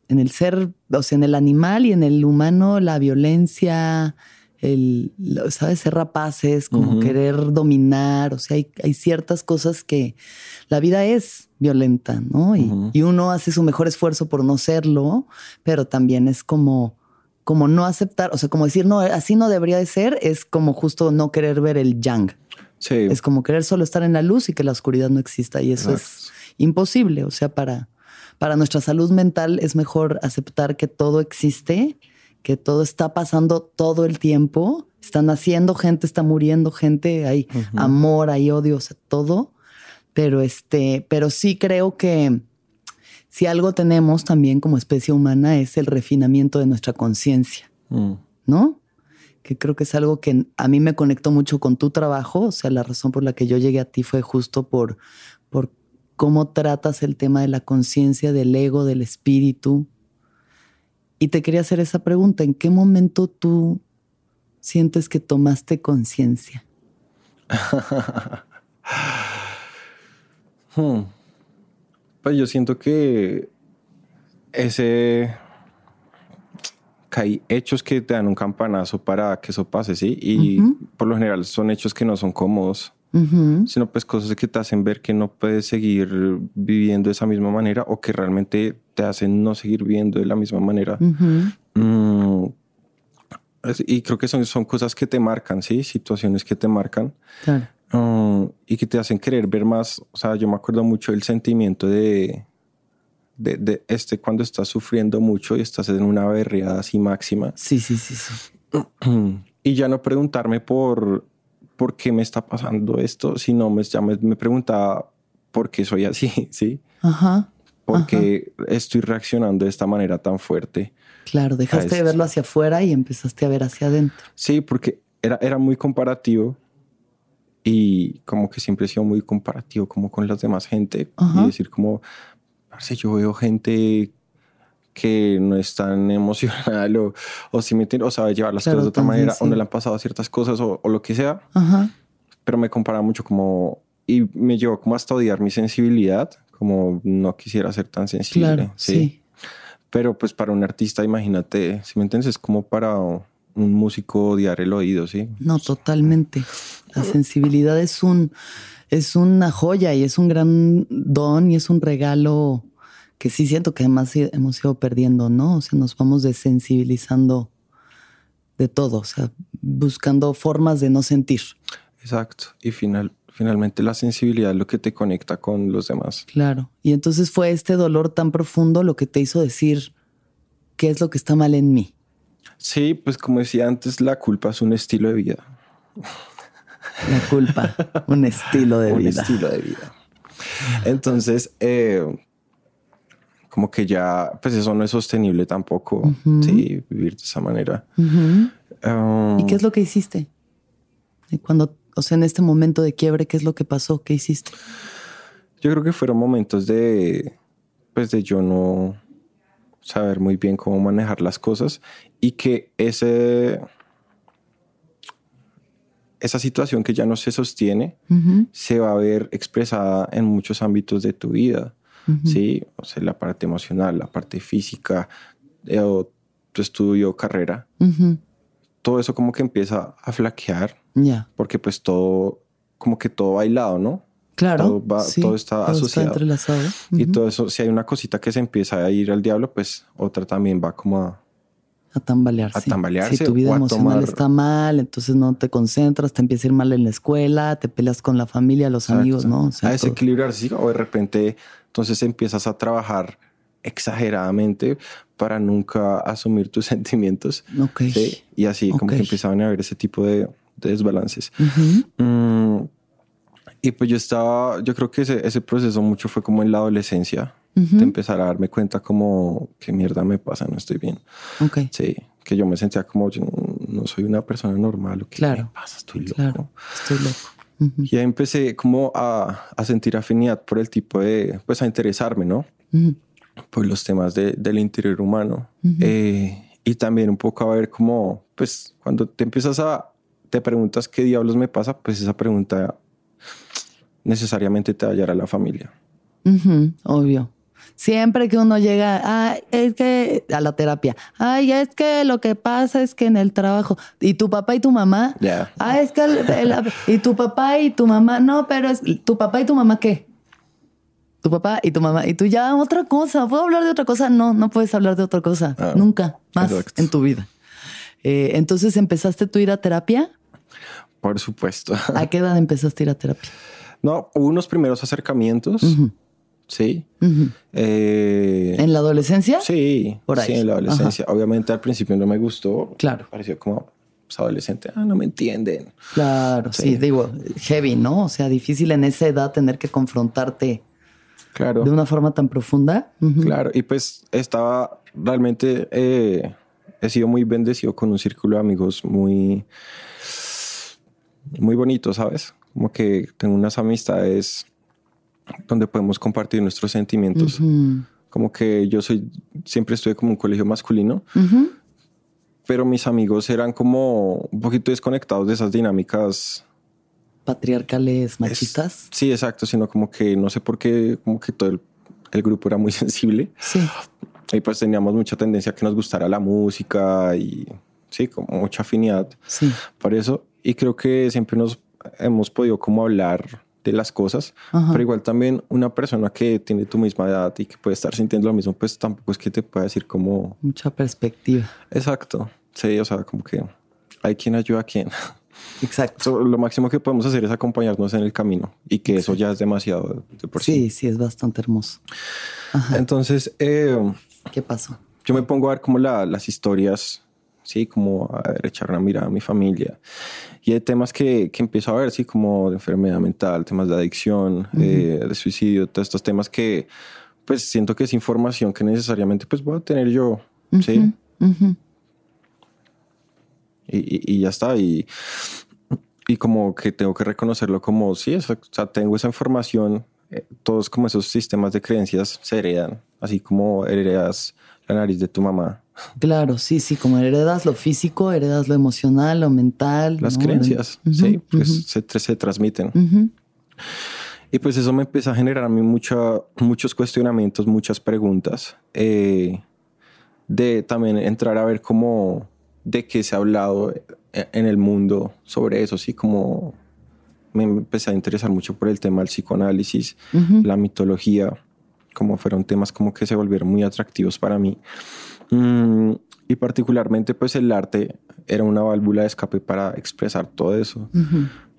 en el ser, o sea, en el animal y en el humano, la violencia, el, ¿sabes? Ser rapaces, como querer dominar, o sea, hay, hay, ciertas cosas que la vida es violenta, ¿no? Y, y, uno hace su mejor esfuerzo por no serlo, pero también es como, como no aceptar, o sea, como decir, no, así no debería de ser, es como justo no querer ver el yang. Es como querer solo estar en la luz y que la oscuridad no exista. Y eso es imposible. O sea, para, para nuestra salud mental es mejor aceptar que todo existe, que todo está pasando todo el tiempo. Está naciendo gente, está muriendo gente, hay amor, hay odio, o sea, todo. Pero este, pero sí creo que si algo tenemos también como especie humana es el refinamiento de nuestra conciencia, mm. ¿no? Que creo que es algo que a mí me conectó mucho con tu trabajo. O sea, la razón por la que yo llegué a ti fue justo por, por cómo tratas el tema de la conciencia, del ego, del espíritu. Y te quería hacer esa pregunta, ¿en qué momento tú sientes que tomaste conciencia? Hmm. Pues yo siento que ese hay hechos que te dan un campanazo para que eso pase, ¿sí? Y por lo general son hechos que no son cómodos, sino pues cosas que te hacen ver que no puedes seguir viviendo de esa misma manera o que realmente te hacen no seguir viviendo de la misma manera. Mm, y creo que son, son cosas que te marcan, ¿sí? Situaciones que te marcan. Mm, y que te hacen querer ver más. O sea, yo me acuerdo mucho del sentimiento de, de, este cuando estás sufriendo mucho y estás en una berreada así máxima. Sí, sí, sí, sí. Y ya no preguntarme por por qué me está pasando esto, sino me, ya me, preguntaba por qué soy así, ¿sí? Ajá. Porque estoy reaccionando de esta manera tan fuerte. Claro, dejaste de verlo hacia afuera y empezaste a ver hacia adentro. Sí, porque era, era muy comparativo y como que siempre he sido muy comparativo como con las demás gente y decir como, si yo veo gente que no es tan emocional o, o si me o sabe llevar las cosas de otra manera o no le han pasado ciertas cosas o, lo que sea. Pero me compara mucho como y me llevó como hasta odiar mi sensibilidad, como no quisiera ser tan sensible. ¿sí? Pero pues para un artista, imagínate, si me entiendes, es como para un músico odiar el oído, ¿sí? No, totalmente. La sensibilidad es un es una joya y es un gran don y es un regalo que sí siento que además hemos ido perdiendo, ¿no? O sea, nos vamos desensibilizando de todo, o sea, buscando formas de no sentir. Exacto. Y final, finalmente la sensibilidad es lo que te conecta con los demás. Claro. Y entonces fue este dolor tan profundo lo que te hizo decir qué es lo que está mal en mí. Sí, pues como decía antes, la culpa es un estilo de vida. La culpa, un estilo de vida. Un estilo de vida. Entonces, eh, como que ya, pues eso no es sostenible tampoco, sí, vivir de esa manera. Um, ¿Y qué es lo que hiciste? Cuando, o sea, en este momento de quiebre, ¿qué es lo que pasó? ¿Qué hiciste? Yo creo que fueron momentos de, pues de yo no saber muy bien cómo manejar las cosas y que ese, esa situación que ya no se sostiene se va a ver expresada en muchos ámbitos de tu vida. ¿sí? O sea, la parte emocional, la parte física, eh, o tu estudio, carrera. Todo eso como que empieza a flaquear. Ya. Porque pues todo, como que todo bailado, ¿no? Claro. Todo, está asociado. entrelazado. Y todo eso, si hay una cosita que se empieza a ir al diablo, pues otra también va como a, a tambalearse. A tambalearse. Si tu vida emocional está mal, entonces no te concentras, te empieza a ir mal en la escuela, te peleas con la familia, los amigos, ¿no? a desequilibrarse, o de repente entonces empiezas a trabajar exageradamente para nunca asumir tus sentimientos. Y así como que empezaban a haber ese tipo de, desbalances. Mm, y pues yo estaba, yo creo que ese, ese, proceso mucho fue como en la adolescencia, de empezar a darme cuenta como, qué mierda me pasa, no estoy bien. Sí, que yo me sentía como, yo no soy una persona normal, ¿qué claro. me pasa? Estoy loco. Claro, estoy loco. Y ahí empecé como a, a, sentir afinidad por el tipo de, pues a interesarme, ¿no? Por los temas de, del interior humano. Eh, y también un poco a ver cómo, pues cuando te empiezas a, te preguntas qué diablos me pasa, pues esa pregunta necesariamente te va a hallar a la familia. obvio. Siempre que uno llega, ah, es que a la terapia, ay, es que lo que pasa es que en el trabajo, y tu papá y tu mamá, ah, es que, y tu papá y tu mamá, no, pero es, tu papá y tu mamá, ¿qué? Tu papá y tu mamá, y tú ya otra cosa, ¿puedo hablar de otra cosa? No, no puedes hablar de otra cosa, ah, nunca más en tu vida. Eh, entonces, ¿empezaste tú a ir a terapia? Por supuesto. ¿A qué edad empezaste a ir a terapia? No, hubo unos primeros acercamientos. Sí. Eh, ¿En la adolescencia? Sí, por ahí. Sí, en la adolescencia. Obviamente al principio no me gustó. Claro. Pareció como pues, adolescente. Ah, no me entienden. Claro, sí. digo, heavy, ¿no? O sea, difícil en esa edad tener que confrontarte claro. de una forma tan profunda. Claro, y pues estaba realmente, eh, he sido muy bendecido con un círculo de amigos muy, muy bonito, ¿sabes? Como que tengo unas amistades donde podemos compartir nuestros sentimientos. Como que yo soy, siempre estuve como un colegio masculino, pero mis amigos eran como un poquito desconectados de esas dinámicas patriarcales, machistas. sí, exacto, sino como que no sé por qué, como que todo el, el grupo era muy sensible. Sí. Y pues teníamos mucha tendencia a que nos gustara la música y sí, como mucha afinidad. Sí. Por eso, y creo que siempre nos hemos podido como hablar de las cosas, pero igual también una persona que tiene tu misma edad y que puede estar sintiendo lo mismo, pues tampoco es que te pueda decir como... Mucha perspectiva. Exacto. Sí, o sea, como que hay quien ayuda a quien. Exacto. lo máximo que podemos hacer es acompañarnos en el camino y que eso ya es demasiado de por sí. Sí, sí, es bastante hermoso. Entonces, eh, ¿qué pasó? Yo me pongo a ver como las historias, sí, como a ver, echar una mirada a mi familia. Y hay temas que, que empiezo a ver, sí, como de enfermedad mental, temas de adicción, eh, de suicidio, todos estos temas que, pues, siento que es información que necesariamente, pues, voy a tener yo, sí. y, y, ya está. Y, y como que tengo que reconocerlo como, sí, o sea, tengo esa información, eh, todos como esos sistemas de creencias se heredan, así como heredas la nariz de tu mamá. Claro, sí, sí, como heredas lo físico, heredas lo emocional, lo mental. Las creencias, sí, pues se, se, transmiten. Y pues eso me empieza a generar a mí mucha, muchos cuestionamientos, muchas preguntas, eh, de también entrar a ver cómo de qué se ha hablado en el mundo sobre eso, sí, como me empecé a interesar mucho por el tema del psicoanálisis, la mitología, como fueron temas como que se volvieron muy atractivos para mí. Mm, y particularmente pues el arte era una válvula de escape para expresar todo eso.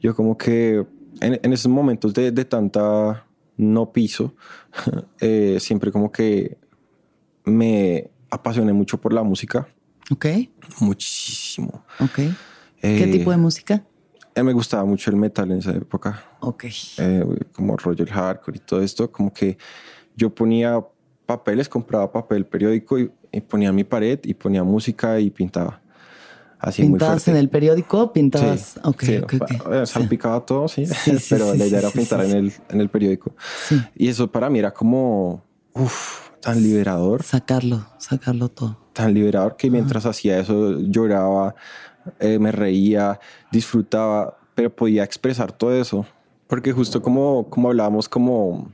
Yo como que en, esos momentos de, tanta no piso, eh, siempre como que me apasioné mucho por la música Ok. Muchísimo. Ok. ¿Qué eh, tipo de música? Eh, me gustaba mucho el metal en esa época. Ok. Como el hardcore y todo esto. Como que yo ponía papeles, compraba papel periódico y, ponía mi pared y ponía música y pintaba. Así ¿Pintabas en el periódico? ¿Pintabas? Sí, okay, salpicaba todo, sí. Pero la idea era pintar en, el, en el periódico. Y eso para mí era como, uff, tan liberador. Sacarlo, sacarlo todo tan liberador que mientras hacía eso lloraba, eh, me reía, disfrutaba, pero podía expresar todo eso. Porque justo como, como hablábamos, como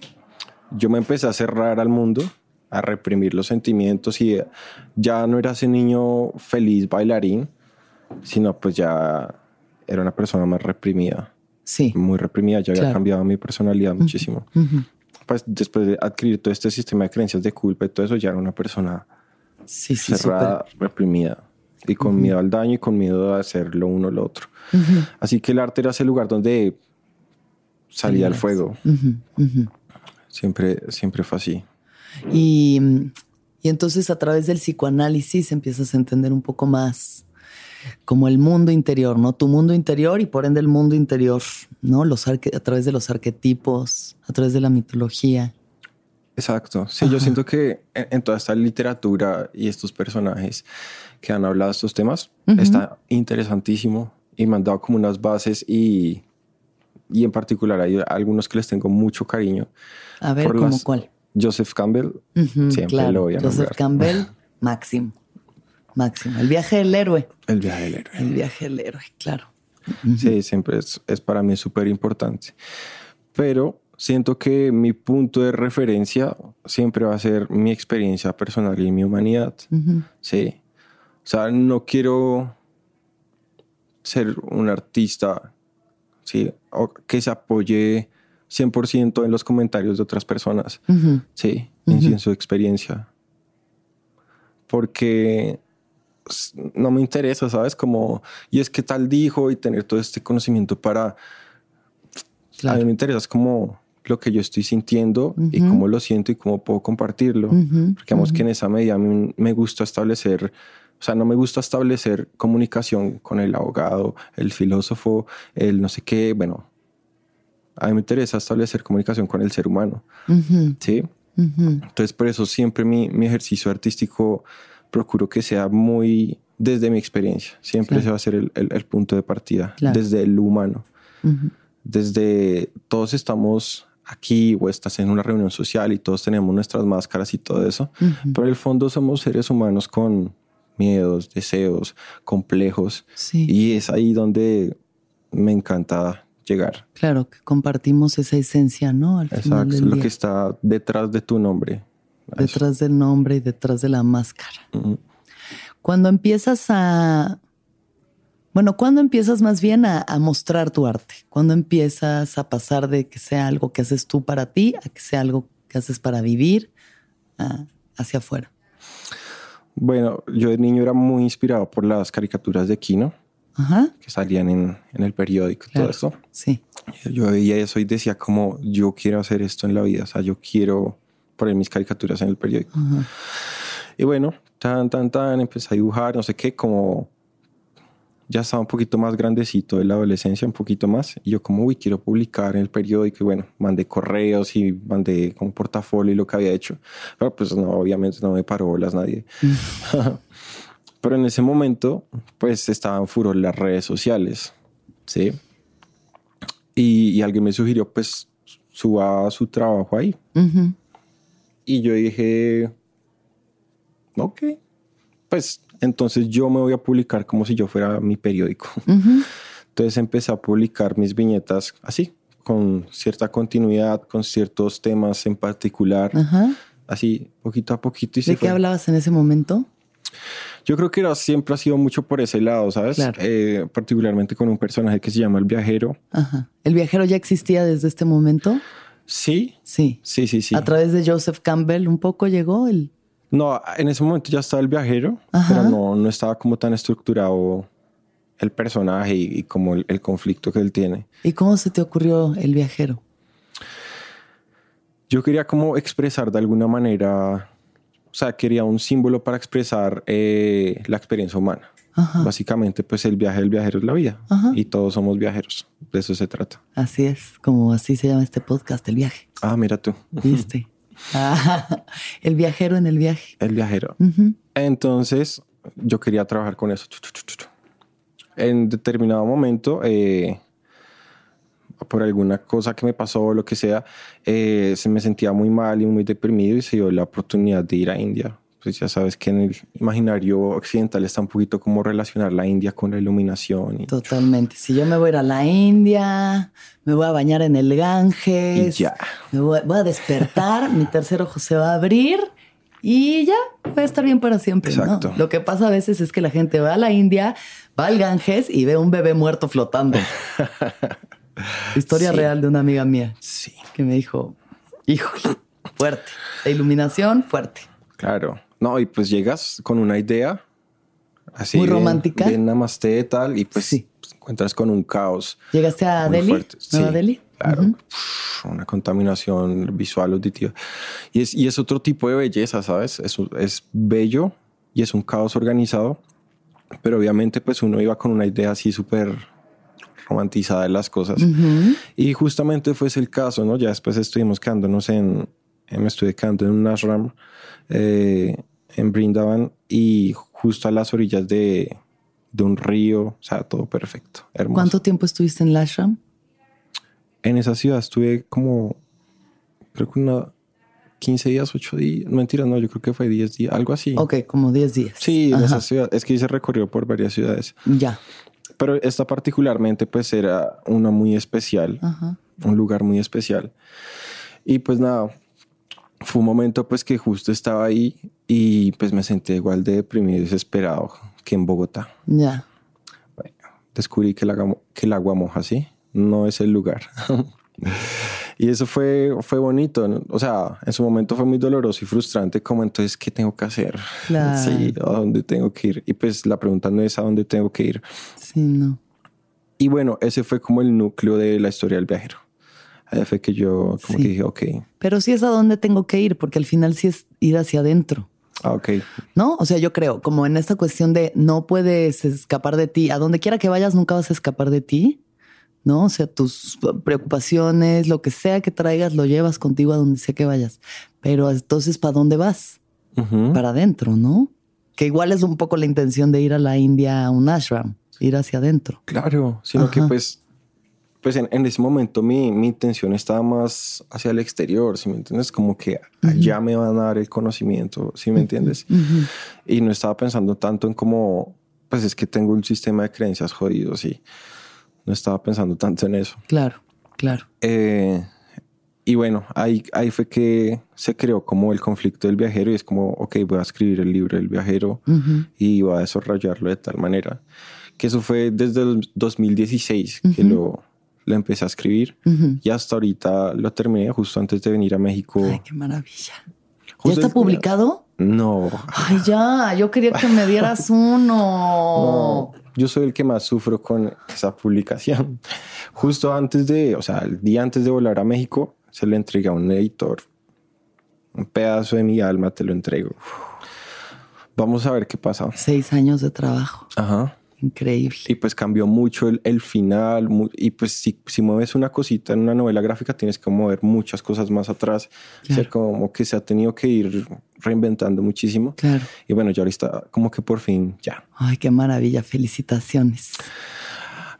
yo me empecé a cerrar al mundo, a reprimir los sentimientos y ya no era ese niño feliz bailarín, sino pues ya era una persona más reprimida. Sí. Muy reprimida, ya había cambiado mi personalidad muchísimo. Pues después de adquirir todo este sistema de creencias de culpa y todo eso, ya era una persona sí, sí, cerrada, reprimida y con miedo al daño y con miedo a hacer lo uno o lo otro. Así que el arte era ese lugar donde salía el fuego. Siempre, siempre fue así. Y, y, entonces a través del psicoanálisis empiezas a entender un poco más como el mundo interior, ¿no? Tu mundo interior y por ende el mundo interior, ¿no? Los a través de los arquetipos, a través de la mitología. Exacto. Sí, yo siento que en, toda esta literatura y estos personajes que han hablado de estos temas está interesantísimo y me han dado como unas bases y, y en particular hay algunos que les tengo mucho cariño. A ver, ¿cómo cuál? Joseph Campbell, siempre lo voy a Joseph Campbell, máximo. Máximo. El viaje del héroe. El viaje del héroe. El viaje del héroe, claro. Sí, siempre es, es para mí súper importante. Pero siento que mi punto de referencia siempre va a ser mi experiencia personal y mi humanidad. Sí. O sea, no quiero ser un artista, sí, o que se apoye 100% en los comentarios de otras personas, sí, en, su experiencia. Porque no me interesa, ¿sabes? Como, y es que tal dijo y tener todo este conocimiento para... A mí me interesa, como lo que yo estoy sintiendo y cómo lo siento y cómo puedo compartirlo. Porque digamos que en esa medida me gusta establecer, o sea, no me gusta establecer comunicación con el abogado, el filósofo, el no sé qué, bueno, a mí me interesa establecer comunicación con el ser humano. ¿Sí? Entonces, por eso siempre mi, mi, ejercicio artístico procuro que sea muy desde mi experiencia. Siempre se va a ser el, el, punto de partida, desde el humano. Desde todos estamos aquí o estás en una reunión social y todos tenemos nuestras máscaras y todo eso, pero en el fondo somos seres humanos con miedos, deseos, complejos y es ahí donde me encanta llegar. Claro, que compartimos esa esencia, ¿no? Al Exacto, final lo que está detrás de tu nombre. Detrás del nombre y detrás de la máscara. Cuando empiezas a... Bueno, ¿cuándo empiezas más bien a, mostrar tu arte? ¿Cuándo empiezas a pasar de que sea algo que haces tú para ti a que sea algo que haces para vivir hacia afuera? Bueno, yo de niño era muy inspirado por las caricaturas de Kino que salían en, el periódico y todo eso. Sí. Yo veía eso y decía como yo quiero hacer esto en la vida, o sea, yo quiero poner mis caricaturas en el periódico. Y bueno, tan, tan, tan, empecé a dibujar, no sé qué, como ya estaba un poquito más grandecito de la adolescencia, un poquito más, y yo como, uy, quiero publicar en el periódico, y bueno, mandé correos y mandé como portafolio y lo que había hecho, pero pues no, obviamente no me paró bolas nadie. Pero en ese momento, pues estaban furor las redes sociales, ¿sí? Y, alguien me sugirió, pues, suba su trabajo ahí. Y yo dije, ok, pues entonces yo me voy a publicar como si yo fuera mi periódico. Entonces empecé a publicar mis viñetas así, con cierta continuidad, con ciertos temas en particular, así poquito a poquito. Y ¿De qué hablabas en ese momento? Yo creo que era, siempre ha sido mucho por ese lado, ¿sabes? Eh, particularmente con un personaje que se llama El Viajero. Ajá. ¿El Viajero ya existía desde este momento? Sí. Sí. Sí, sí, sí. A través de Joseph Campbell un poco llegó el... No, en ese momento ya estaba El Viajero, pero no, no estaba como tan estructurado el personaje y, como el, el conflicto que él tiene. ¿Y cómo se te ocurrió El Viajero? Yo quería como expresar de alguna manera o sea, quería un símbolo para expresar eh, la experiencia humana. Básicamente, pues el viaje del viajero es la vida y todos somos viajeros. De eso se trata. Así es, como así se llama este podcast, el viaje. Ah, mira tú. Viste. el viajero en el viaje. El viajero. Entonces, yo quería trabajar con eso. En determinado momento, eh, por alguna cosa que me pasó o lo que sea, eh, se me sentía muy mal y muy deprimido y se dio la oportunidad de ir a India. Pues ya sabes que en el imaginario occidental está un poquito como relacionar la India con la iluminación. Y... Totalmente. Si yo me voy a ir a la India, me voy a bañar en el Ganges, ya. me voy, a despertar, mi tercer ojo se va a abrir y ya voy a estar bien para siempre. Exacto. Lo que pasa a veces es que la gente va a la India, va al Ganges y ve un bebé muerto flotando. Historia real de una amiga mía. Sí. Que me dijo, híjole, fuerte. La iluminación, fuerte. Claro. No, y pues llegas con una idea así. Muy romántica. De namaste tal, y pues, sí. Pues, encuentras con un caos. ¿Llegaste a Delhi? Sí, Delhi? Claro. una contaminación visual auditiva. Y es, y es otro tipo de belleza, ¿sabes? Es, es bello y es un caos organizado. Pero obviamente, pues uno iba con una idea así súper romantizada de las cosas. Y justamente fue ese el caso, ¿no? Ya después estuvimos quedándonos en, me estuve quedando en un ashram eh, en Brindavan y justo a las orillas de, de, un río, o sea, todo perfecto, hermoso. ¿Cuánto tiempo estuviste en el ashram? En esa ciudad estuve como, creo que una 15 días, 8 días. Mentira, no, yo creo que fue 10 días, algo así. Ok, como 10 días. Sí, en esa ciudad. Es que se recorrió por varias ciudades. Ya. Pero esta particularmente pues era una muy especial, un lugar muy especial. Y pues nada, fue un momento pues que justo estaba ahí y pues me sentí igual de deprimido y desesperado que en Bogotá. Ya. Bueno, descubrí que el, agua, que el agua moja, ¿sí? No es el lugar. Y eso fue, fue bonito. O sea, en su momento fue muy doloroso y frustrante. Como entonces, ¿qué tengo que hacer? Sí, ¿a dónde tengo que ir? Y pues la pregunta no es a dónde tengo que ir. Sí, no. Y bueno, ese fue como el núcleo de la historia del viajero. Ahí fue que yo como que dije, ok. Pero sí es a dónde tengo que ir, porque al final sí es ir hacia adentro. Ah, ok. ¿No? O sea, yo creo, como en esta cuestión de no puedes escapar de ti, a donde quiera que vayas nunca vas a escapar de ti. ¿No? O sea, tus preocupaciones, lo que sea que traigas, lo llevas contigo a donde sea que vayas. Pero entonces, ¿para dónde vas? Para adentro, ¿no? Que igual es un poco la intención de ir a la India a un ashram, ir hacia adentro. Claro, sino que pues, pues en, ese momento mi, intención estaba más hacia el exterior, si me entiendes? Como que allá me van a dar el conocimiento, si me entiendes? Y no estaba pensando tanto en cómo, pues es que tengo un sistema de creencias jodido, sí no estaba pensando tanto en eso. Claro, claro. Eh, y bueno, ahí, ahí fue que se creó como el conflicto del viajero y es como, ok, voy a escribir el libro del viajero y voy a desarrollarlo de tal manera. Que eso fue desde el 2016 que lo, lo empecé a escribir y hasta ahorita lo terminé justo antes de venir a México. Ay, qué maravilla. ¿Ya está publicado? No. Ay, ya, yo quería que me dieras uno. Yo soy el que más sufro con esa publicación. Justo antes de, o sea, el día antes de volar a México, se le entrega a un editor. Un pedazo de mi alma te lo entrego. Vamos a ver qué pasa. Seis años de trabajo. Ajá. Increíble. Y pues cambió mucho el, el final. y pues si, si, mueves una cosita en una novela gráfica, tienes que mover muchas cosas más atrás. O sea, como que se ha tenido que ir reinventando muchísimo. Claro. Y bueno, ya ahorita como que por fin ya. Ay, qué maravilla. Felicitaciones.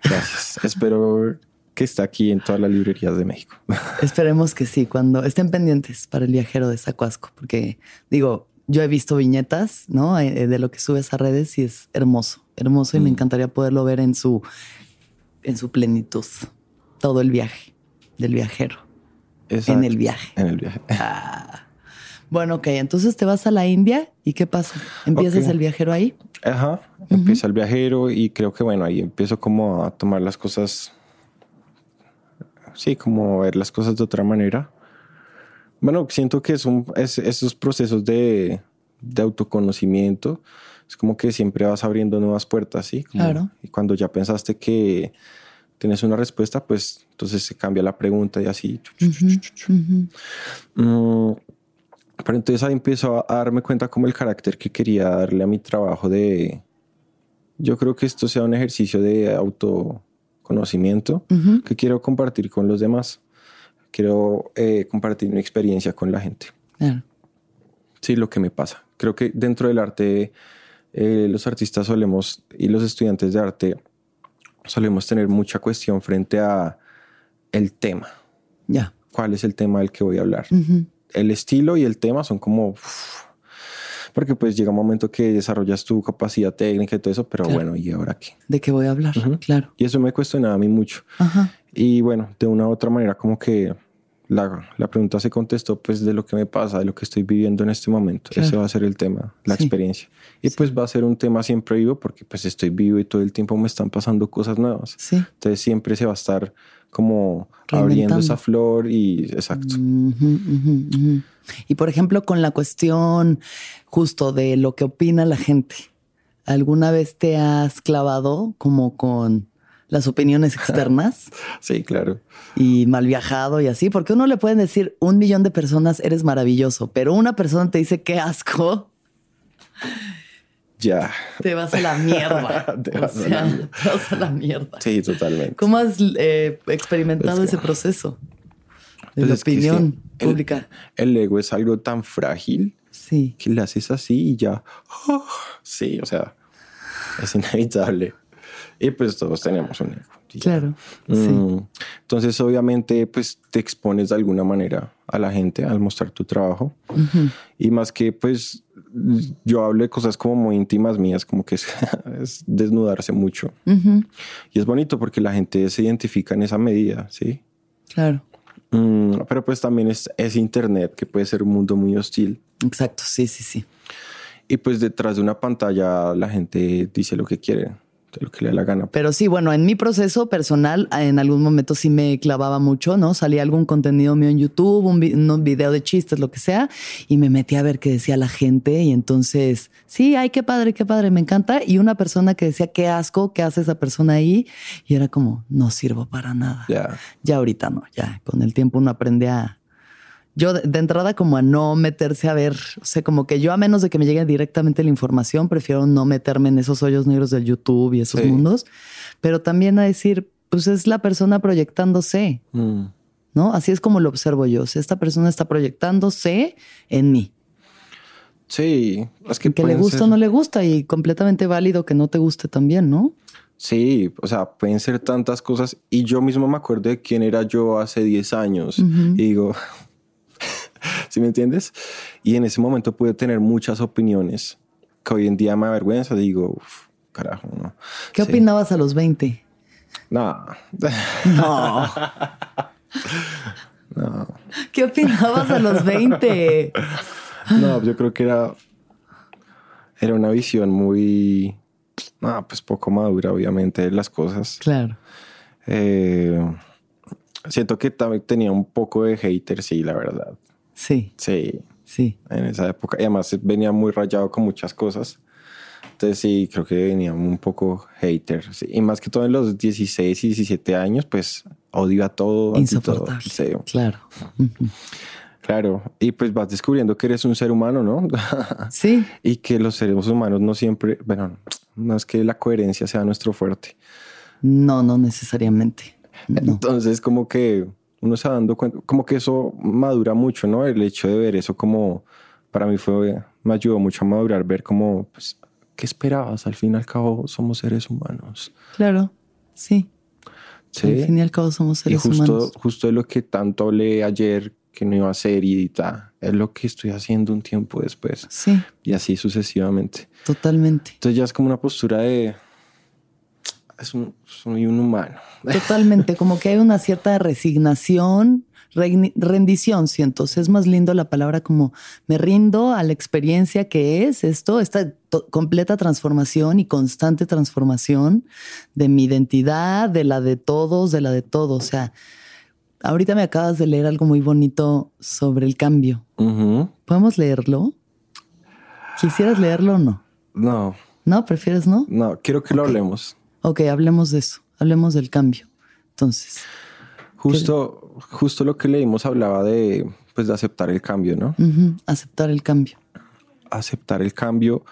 Gracias. Espero que está aquí en todas las librerías de México. Esperemos que sí, cuando estén pendientes para el viajero de Zacuasco, porque digo, yo he visto viñetas, ¿no? Eh, de lo que subes a redes y es hermoso, hermoso y me mm. encantaría poderlo ver en su, en su plenitud, todo el viaje del viajero. En el viaje. En el viaje. Ah. Bueno, ok, entonces te vas a la India y ¿qué pasa? ¿Empiezas el viajero ahí? Ajá, empieza el viajero y creo que bueno, ahí empiezo como a tomar las cosas sí, como ver las cosas de otra manera. Bueno, siento que es, un, esos procesos de, autoconocimiento, es como que siempre vas abriendo nuevas puertas, ¿sí? claro. Y cuando ya pensaste que tienes una respuesta, pues entonces se cambia la pregunta y así. Mm, pero entonces ahí empiezo a darme cuenta como el carácter que quería darle a mi trabajo de... Yo creo que esto sea un ejercicio de auto conocimiento que quiero compartir con los demás. Quiero eh, compartir mi experiencia con la gente. Sí, lo que me pasa. Creo que dentro del arte, eh, los artistas solemos, y los estudiantes de arte, solemos tener mucha cuestión frente a el tema. Ya. ¿Cuál es el tema del que voy a hablar? El estilo y el tema son como porque pues llega un momento que desarrollas tu capacidad técnica y todo eso, pero bueno, ¿y ahora qué? ¿De qué voy a hablar? Claro. Y eso me cuestionaba a mí mucho. Y bueno, de una u otra manera como que la, la, pregunta se contestó pues de lo que me pasa, de lo que estoy viviendo en este momento. Ese va a ser el tema, la experiencia. Y pues va a ser un tema siempre vivo porque pues estoy vivo y todo el tiempo me están pasando cosas nuevas. Sí. Entonces siempre se va a estar como abriendo esa flor y exacto. Y por ejemplo, con la cuestión justo de lo que opina la gente, ¿alguna vez te has clavado como con las opiniones externas? sí, claro. Y mal viajado y así, porque uno le pueden decir un millón de personas eres maravilloso, pero una persona te dice qué asco. Ya. Te vas a la mierda. te, vas a la mierda. Sí, totalmente. ¿Cómo has eh, experimentado ese proceso? de la opinión pública. El, ego es algo tan frágil sí. que le haces así y ya. ¡ah! sí, o sea, es inevitable. Y pues todos tenemos un ego. Claro. sí. Mm, entonces, obviamente, pues te expones de alguna manera a la gente al mostrar tu trabajo. Y más que, pues, yo hablo de cosas como muy íntimas mías, como que es, desnudarse mucho. Y es bonito porque la gente se identifica en esa medida, ¿sí? Claro. Mm, pero pues también es, es Internet, que puede ser un mundo muy hostil. Exacto, sí, sí, sí. Y pues detrás de una pantalla la gente dice lo que quiere lo que le da la gana. Pero sí, bueno, en mi proceso personal, en algún momento sí me clavaba mucho, ¿no? Salía algún contenido mío en YouTube, un, video de chistes, lo que sea, y me metí a ver qué decía la gente. Y entonces, sí, ay, qué padre, qué padre, me encanta. Y una persona que decía, qué asco, qué hace esa persona ahí. Y era como, no sirvo para nada. Ya. Ya ahorita no, ya. Con el tiempo uno aprende a, yo de, entrada como a no meterse a ver, o sea, como que yo a menos de que me llegue directamente la información, prefiero no meterme en esos hoyos negros del YouTube y esos mundos, pero también a decir, pues es la persona proyectándose, mm. ¿no? Así es como lo observo yo, esta persona está proyectándose en mí. Sí, es que, que le gusta o no le gusta y completamente válido que no te guste también, ¿no? Sí, o sea, pueden ser tantas cosas y yo mismo me acuerdo de quién era yo hace 10 años y digo, ¿Sí me entiendes? Y en ese momento pude tener muchas opiniones que hoy en día me avergüenza. Digo, carajo, ¿no? ¿Qué opinabas a los 20? No. No. no. ¿Qué opinabas a los 20? No, yo creo que era, era una visión muy, no, pues poco madura, obviamente, de las cosas. Claro. Eh, siento que también tenía un poco de hater, sí, la verdad. Sí. Sí. Sí. En esa época. Y además venía muy rayado con muchas cosas. Entonces sí, creo que venía un poco hater. Y más que todo en los 16 y 17 años, pues odio a todo. Insoportable. Sí. Claro. Claro, y pues vas descubriendo que eres un ser humano, ¿no? Sí. y que los seres humanos no siempre, bueno, no es que la coherencia sea nuestro fuerte. No, no necesariamente. Entonces, como que uno se va dando cuenta, como que eso madura mucho, ¿no? El hecho de ver eso como, para mí fue, me ayudó mucho a madurar, ver como, pues, ¿qué esperabas? Al fin y al cabo somos seres humanos. Claro, sí. Sí. Al fin y al cabo somos seres y justo, humanos. Justo de lo que tanto hablé ayer que no iba a ser y tal, es lo que estoy haciendo un tiempo después. Sí. Y así sucesivamente. Totalmente. Entonces ya es como una postura de es un, soy un humano. Totalmente, como que hay una cierta resignación, rendición, siento. es más lindo la palabra como me rindo a la experiencia que es esto, esta completa transformación y constante transformación de mi identidad, de la de todos, de la de todo. O sea, ahorita me acabas de leer algo muy bonito sobre el cambio. ¿Podemos leerlo? ¿Quisieras leerlo o no? No. ¿No? ¿Prefieres no? No, quiero que lo hablemos. Ok, hablemos de eso, hablemos del cambio. Entonces. Justo, justo lo que leímos hablaba de, pues, de aceptar el cambio, ¿no? Aceptar el cambio. Aceptar el cambio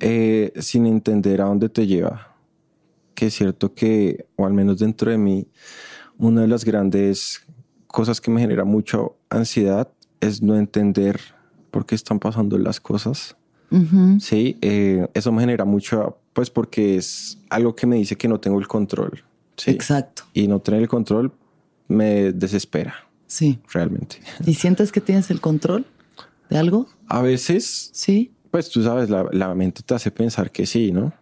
eh, sin entender a dónde te lleva. Que es cierto que, o al menos dentro de mí, una de las grandes cosas que me genera mucha ansiedad es no entender por qué están pasando las cosas. Sí, eh, eso me genera mucho pues porque es algo que me dice que no tengo el control. Sí. Exacto. Y no tener el control me desespera. Sí. Realmente. ¿Y sientes que tienes el control de algo? A veces. Sí. Pues tú sabes, la, la mente te hace pensar que sí, ¿no?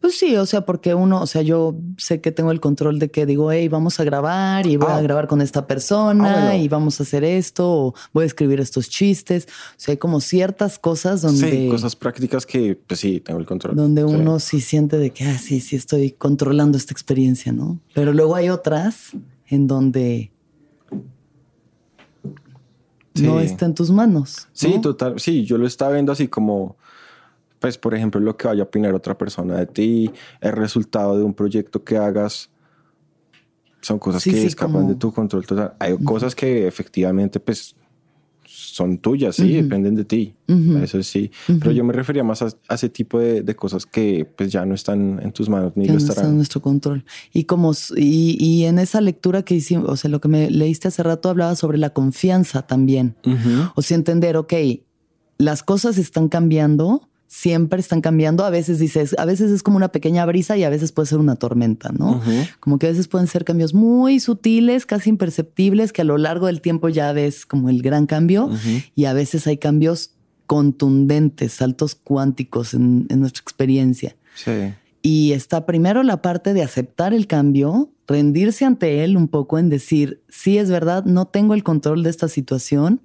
Pues sí, o sea, porque uno, o sea, yo sé que tengo el control de que digo, hey, vamos a grabar y voy a ah. grabar con esta persona ah, y vamos a hacer esto o voy a escribir estos chistes. O sea, hay como ciertas cosas donde... Sí, cosas prácticas que, pues sí, tengo el control. Donde uno sí siente de que, ah, sí, sí, estoy controlando esta experiencia, ¿no? Pero luego hay otras en donde... No está en tus manos. Sí, total. Sí, yo lo estaba viendo así como pues, por ejemplo, lo que vaya a opinar otra persona de ti, el resultado de un proyecto que hagas, son cosas que escapan de tu control total. Hay cosas que efectivamente, pues, son tuyas, sí, dependen de ti. Eso sí. Pero yo me refería más a, ese tipo de, cosas que pues ya no están en tus manos ni lo estarán. están en nuestro control. Y como y, y, en esa lectura que hicimos, o sea, lo que me leíste hace rato hablaba sobre la confianza también. O sea, entender, ok, las cosas están cambiando, siempre están cambiando. A veces dices, a veces es como una pequeña brisa y a veces puede ser una tormenta, ¿no? Como que a veces pueden ser cambios muy sutiles, casi imperceptibles, que a lo largo del tiempo ya ves como el gran cambio. Y a veces hay cambios contundentes, saltos cuánticos en, nuestra experiencia. Sí. Y está primero la parte de aceptar el cambio, rendirse ante él un poco en decir, sí es verdad, no tengo el control de esta situación,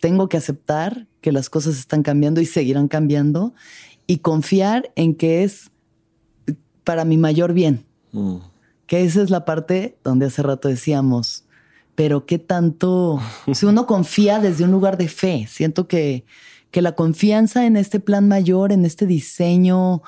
tengo que aceptar que las cosas están cambiando y seguirán cambiando y confiar en que es para mi mayor bien. Mm. Que esa es la parte donde hace rato decíamos, pero qué tanto, si uno confía desde un lugar de fe, siento que, que la confianza en este plan mayor, en este diseño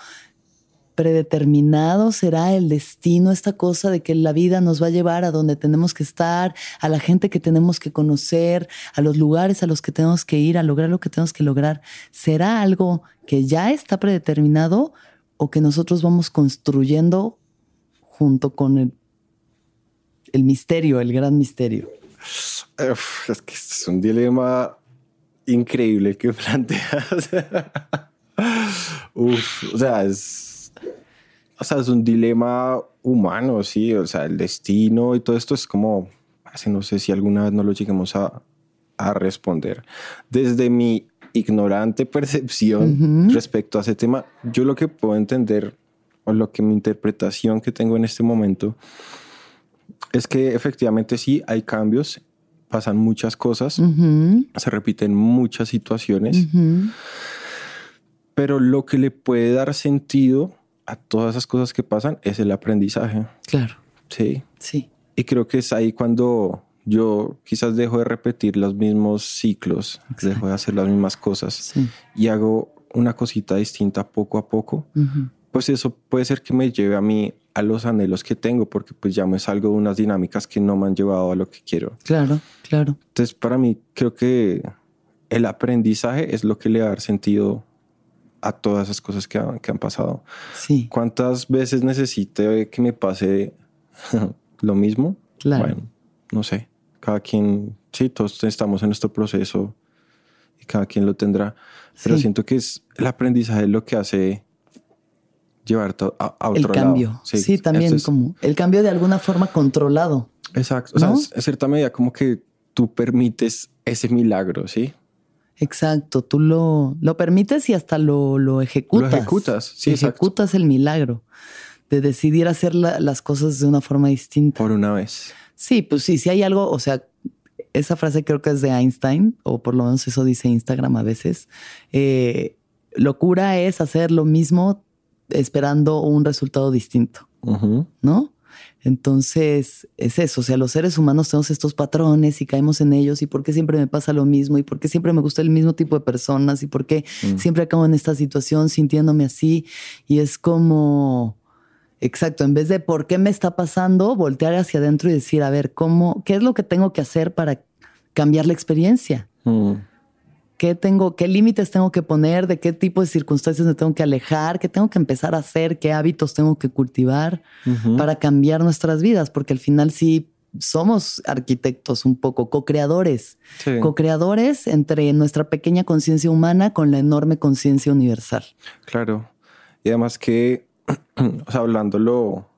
predeterminado será el destino, esta cosa de que la vida nos va a llevar a donde tenemos que estar, a la gente que tenemos que conocer, a los lugares a los que tenemos que ir, a lograr lo que tenemos que lograr. ¿Será algo que ya está predeterminado o que nosotros vamos construyendo junto con el, el misterio, el gran misterio? es que es un dilema increíble que planteas. O sea, es o sea, es un dilema humano, sí, o sea, el destino y todo esto es como, no sé si alguna vez no lo lleguemos a, a responder. Desde mi ignorante percepción respecto a ese tema, yo lo que puedo entender o lo que mi interpretación que tengo en este momento es que efectivamente sí hay cambios, pasan muchas cosas, se repiten muchas situaciones, pero lo que le puede dar sentido a todas esas cosas que pasan es el aprendizaje. Claro. Sí. Sí. Y creo que es ahí cuando yo quizás dejo de repetir los mismos ciclos, dejo de hacer las mismas cosas y hago una cosita distinta poco a poco, pues eso puede ser que me lleve a mí a los anhelos que tengo, porque pues ya me salgo de unas dinámicas que no me han llevado a lo que quiero. Claro, claro. Entonces, para mí, creo que el aprendizaje es lo que le va a dar sentido a todas esas cosas que han, que han pasado. Sí. ¿Cuántas veces necesite que me pase lo mismo? Claro. Bueno, no sé. Cada quien, sí, todos estamos en nuestro proceso y cada quien lo tendrá. Pero siento que es el aprendizaje lo que hace llevar a, a otro el cambio. lado. Sí, también como el cambio de alguna forma controlado. Exacto. O sea, en cierta medida como que tú permites ese milagro, ¿sí? Exacto, tú lo, lo permites y hasta lo, lo ejecutas. Lo ejecutas, sí. Ejecutas el milagro de decidir hacer las cosas de una forma distinta. Por una vez. Sí, pues sí, si hay algo, o sea, esa frase creo que es de Einstein, o por lo menos eso dice Instagram a veces. Eh, locura es hacer lo mismo esperando un resultado distinto, ¿no? Entonces, es eso, o sea, los seres humanos tenemos estos patrones y caemos en ellos y por qué siempre me pasa lo mismo y por qué siempre me gusta el mismo tipo de personas y por qué mm. siempre acabo en esta situación sintiéndome así y es como, exacto, en vez de por qué me está pasando, voltear hacia adentro y decir, a ver, ¿cómo, qué es lo que tengo que hacer para cambiar la experiencia? Mm qué tengo, qué límites tengo que poner, de qué tipo de circunstancias me tengo que alejar, qué tengo que empezar a hacer, qué hábitos tengo que cultivar para cambiar nuestras vidas, porque al final sí somos arquitectos un poco, co-creadores, co-creadores entre nuestra pequeña conciencia humana con la enorme conciencia universal. Claro. Y además que, o sea, hablándolo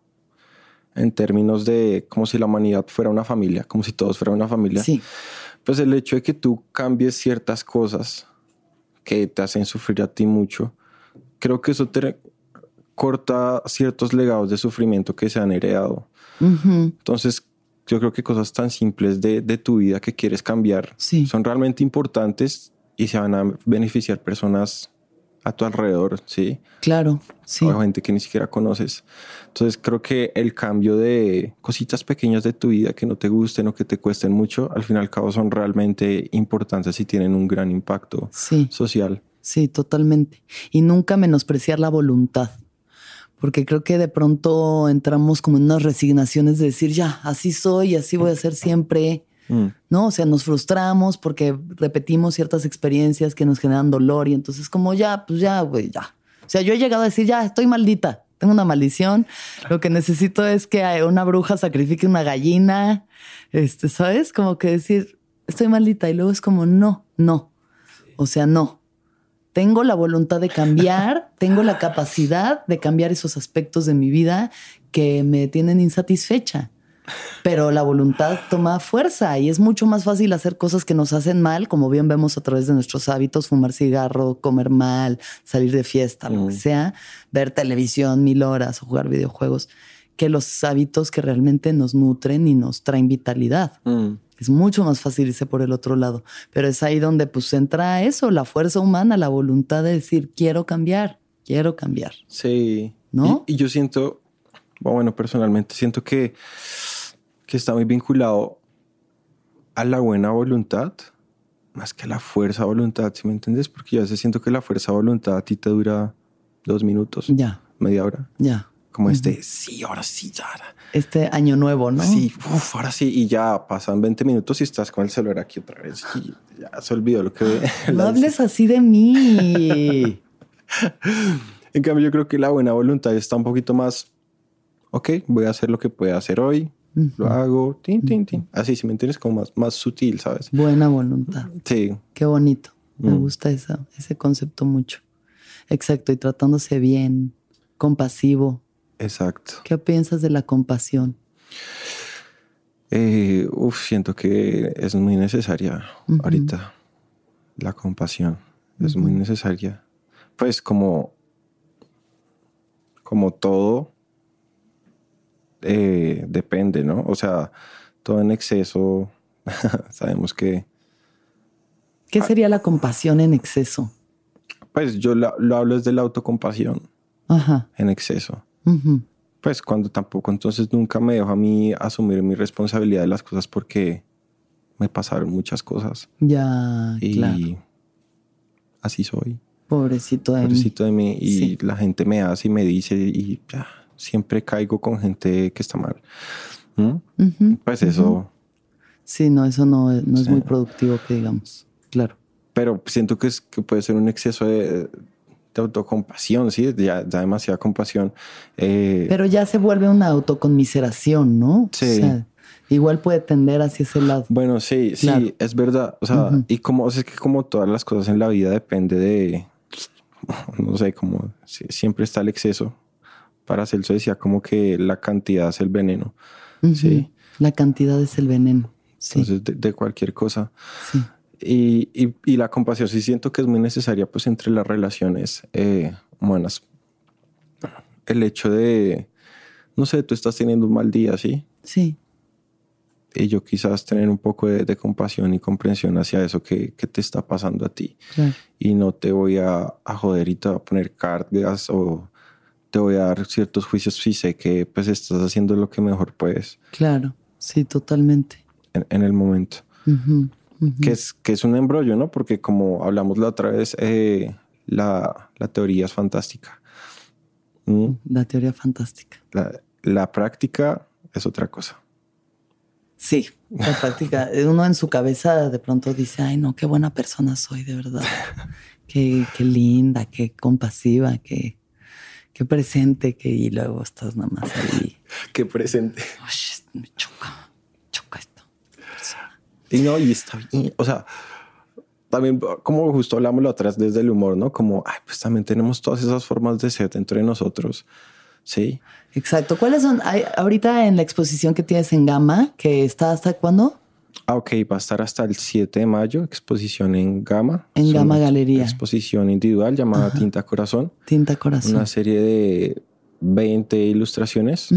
en términos de como si la humanidad fuera una familia, como si todos fueran una familia. Sí pues el hecho de que tú cambies ciertas cosas que te hacen sufrir a ti mucho, creo que eso te corta ciertos legados de sufrimiento que se han heredado. Entonces, yo creo que cosas tan simples de, tu vida que quieres cambiar son realmente importantes y se van a beneficiar personas a tu alrededor, ¿sí? Claro, sí. O gente que ni siquiera conoces. Entonces creo que el cambio de cositas pequeñas de tu vida que no te gusten o que te cuesten mucho, al fin y al cabo son realmente importantes y tienen un gran impacto social. Sí, totalmente. Y nunca menospreciar la voluntad. Porque creo que de pronto entramos como en unas resignaciones de decir, ya, así soy, así voy a ser siempre Mm. ¿no? O sea, nos frustramos porque repetimos ciertas experiencias que nos generan dolor y entonces como ya, pues ya, güey, ya. O sea, yo he llegado a decir, ya, estoy maldita, tengo una maldición, lo que necesito es que una bruja sacrifique una gallina, este, ¿sabes? Como que decir, estoy maldita y luego es como, no, no, o sea, no. Tengo la voluntad de cambiar, tengo la capacidad de cambiar esos aspectos de mi vida que me tienen insatisfecha pero la voluntad toma fuerza y es mucho más fácil hacer cosas que nos hacen mal, como bien vemos a través de nuestros hábitos, fumar cigarro, comer mal, salir de fiesta, lo que mm. sea, ver televisión mil horas o jugar videojuegos, que los hábitos que realmente nos nutren y nos traen vitalidad. Mm. Es mucho más fácil irse por el otro lado, pero es ahí donde pues entra eso, la fuerza humana, la voluntad de decir, quiero cambiar, quiero cambiar. Sí. ¿No? y yo siento, bueno, personalmente siento que que está muy vinculado a la buena voluntad, más que a la fuerza voluntad, si me entiendes? Porque yo a veces siento que la fuerza voluntad a ti te dura dos minutos, ya. media hora. Ya. Como este, sí, ahora sí, ya. Este año nuevo, ¿no? Sí, uf, ahora sí, y ya pasan 20 minutos y estás con el celular aquí otra vez. Y ya se olvidó lo que... No hables así de mí. en cambio, yo creo que la buena voluntad está un poquito más, ok, voy a hacer lo que pueda hacer hoy, lo hago, tin, tin, tin. Así, si me entiendes, como más, más sutil, ¿sabes? Buena voluntad. Sí. Qué bonito. Me mm. gusta ese concepto mucho. Exacto, y tratándose bien, compasivo. Exacto. ¿Qué piensas de la compasión? Eh, uf, siento que es muy necesaria ahorita. La compasión es muy necesaria. Pues como como todo eh, depende, ¿no? O sea, todo en exceso, sabemos que... ¿Qué sería la compasión en exceso? Pues yo lo, hablo desde la autocompasión Ajá. en exceso. Pues cuando tampoco, entonces nunca me dejo a mí asumir mi responsabilidad de las cosas porque me pasaron muchas cosas. Ya, y así soy. Pobrecito de Pobrecito de mí. Y la gente me hace y me dice y ya, siempre caigo con gente que está mal. ¿Mm? pues eso. Sí, no, eso no, no es muy productivo que digamos. Claro. Pero siento que, es, que puede ser un exceso de, autocompasión, sí, ya, ya demasiada compasión. Eh, Pero ya se vuelve una autoconmiseración, ¿no? Sí. igual puede tender hacia ese lado. Bueno, sí, sí, es verdad. O sea, y como es que como todas las cosas en la vida depende de, no sé, como siempre está el exceso. Para Celso decía como que la cantidad es el veneno. Sí. La cantidad es el veneno. Entonces, de, cualquier cosa. Sí. Y, y, la compasión sí siento que es muy necesaria pues entre las relaciones eh, humanas. El hecho de, no sé, tú estás teniendo un mal día, ¿sí? Sí. Y yo quizás tener un poco de, compasión y comprensión hacia eso que, que, te está pasando a ti. Y no te voy a, a joder y te voy a poner cargas o te voy a dar ciertos juicios si sé que pues estás haciendo lo que mejor puedes. Claro, sí, totalmente. En, el momento que, es, que es un embrollo, ¿no? Porque como hablamos la otra vez, eh, la, la, teoría es fantástica. ¿Mm? La teoría fantástica. La, la, práctica es otra cosa. Sí, la práctica. Uno en su cabeza de pronto dice, ay, no, qué buena persona soy, de verdad. qué, qué linda, qué compasiva, qué, qué presente, que y luego estás nada más ahí. qué presente. me choca. Y no, y está bien. O sea, también como justo hablamos la otra vez desde el humor, ¿no? Como, ay, pues también tenemos todas esas formas de ser dentro de nosotros. Sí. Exacto. ¿Cuáles son? Hay, ahorita en la exposición que tienes en Gama, que está hasta cuándo? Ah, ok, va a estar hasta el 7 de mayo, exposición en Gama. En Gama Galería. Exposición individual llamada Tinta Corazón. Tinta Corazón. Una serie de 20 ilustraciones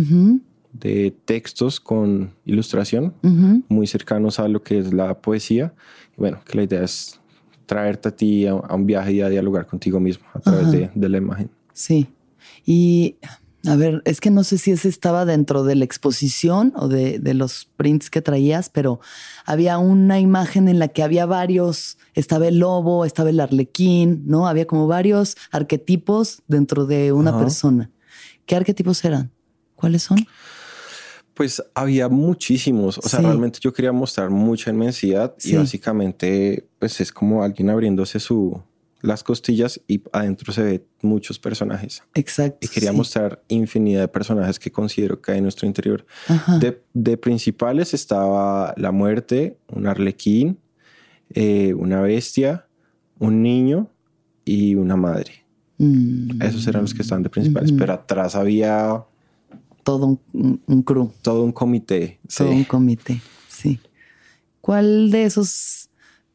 de textos con ilustración, muy cercanos a lo que es la poesía. Bueno, que la idea es traerte a ti a, un viaje y a dialogar contigo mismo a través de, de, la imagen. Sí. Y a ver, es que no sé si ese estaba dentro de la exposición o de, de, los prints que traías, pero había una imagen en la que había varios, estaba el lobo, estaba el arlequín, ¿no? Había como varios arquetipos dentro de una persona. ¿Qué arquetipos eran? ¿Cuáles son? Pues había muchísimos, o sea, realmente yo quería mostrar mucha inmensidad y básicamente pues es como alguien abriéndose su las costillas y adentro se ve muchos personajes. Exacto. Y quería mostrar infinidad de personajes que considero que hay en nuestro interior. De, principales estaba la muerte, un arlequín, eh, una bestia, un niño y una madre. Mm. Esos eran los que estaban de principales, pero atrás había todo un, un, crew. Todo un comité. Todo un comité, sí. ¿Cuál de esos,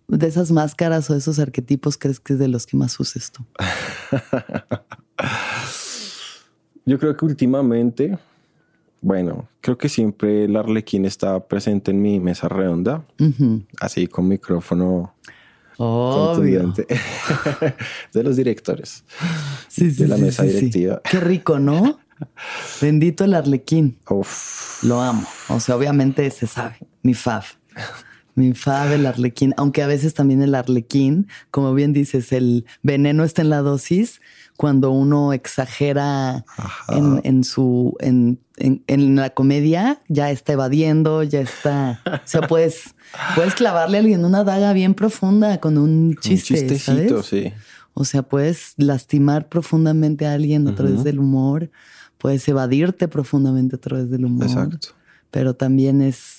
de esas máscaras o esos arquetipos crees que es de los que más uses tú? Yo creo que últimamente, bueno, creo que siempre el arlequín está presente en mi mesa redonda, así con micrófono Obvio. de los directores sí, sí, de la mesa directiva. Qué rico, ¿no? Bendito el arlequín. Lo amo. O sea, obviamente se sabe. Mi fab. Mi fab, el arlequín. Aunque a veces también el arlequín, como bien dices, el veneno está en la dosis cuando uno exagera en, su en, la comedia, ya está evadiendo, ya está. O sea, puedes, puedes clavarle a alguien una daga bien profunda con un chiste. Un chistecito, sí. O sea, puedes lastimar profundamente a alguien a través del humor puedes evadirte profundamente a través del humor. Exacto. Pero también es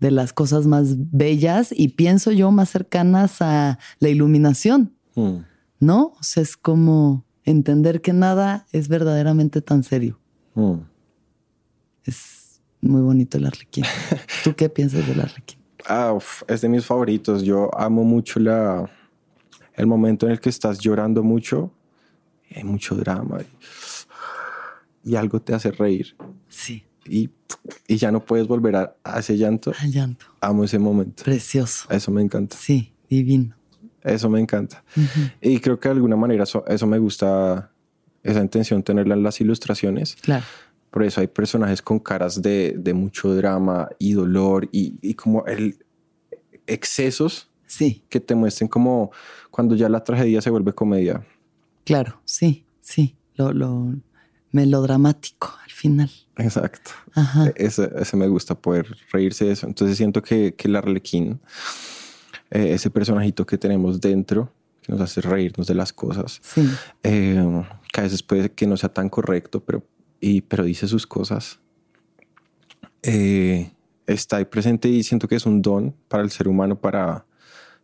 de las cosas más bellas y pienso yo más cercanas a la iluminación. Mm. ¿No? O sea, es como entender que nada es verdaderamente tan serio. Mm. Es muy bonito el arlequín. ¿Tú qué piensas del arlequín? Ah, es de mis favoritos. Yo amo mucho la, el momento en el que estás llorando mucho. Hay mucho drama y algo te hace reír. Sí. Y, y ya no puedes volver a, ese llanto. Al llanto. Amo ese momento. Precioso. Eso me encanta. Sí, divino. Eso me encanta. Y creo que de alguna manera eso, eso me gusta, esa intención tenerla en las ilustraciones. Claro. Por eso hay personajes con caras de, de mucho drama y dolor y, y, como el excesos sí. que te muestren como cuando ya la tragedia se vuelve comedia. Claro, sí, sí. Lo, lo melodramático final. Exacto. Ajá. Ese, ese, me gusta poder reírse de eso. Entonces siento que, que el arlequín, eh, ese personajito que tenemos dentro, que nos hace reírnos de las cosas, sí. eh, que a veces puede que no sea tan correcto, pero y, pero dice sus cosas. Eh, está ahí presente y siento que es un don para el ser humano para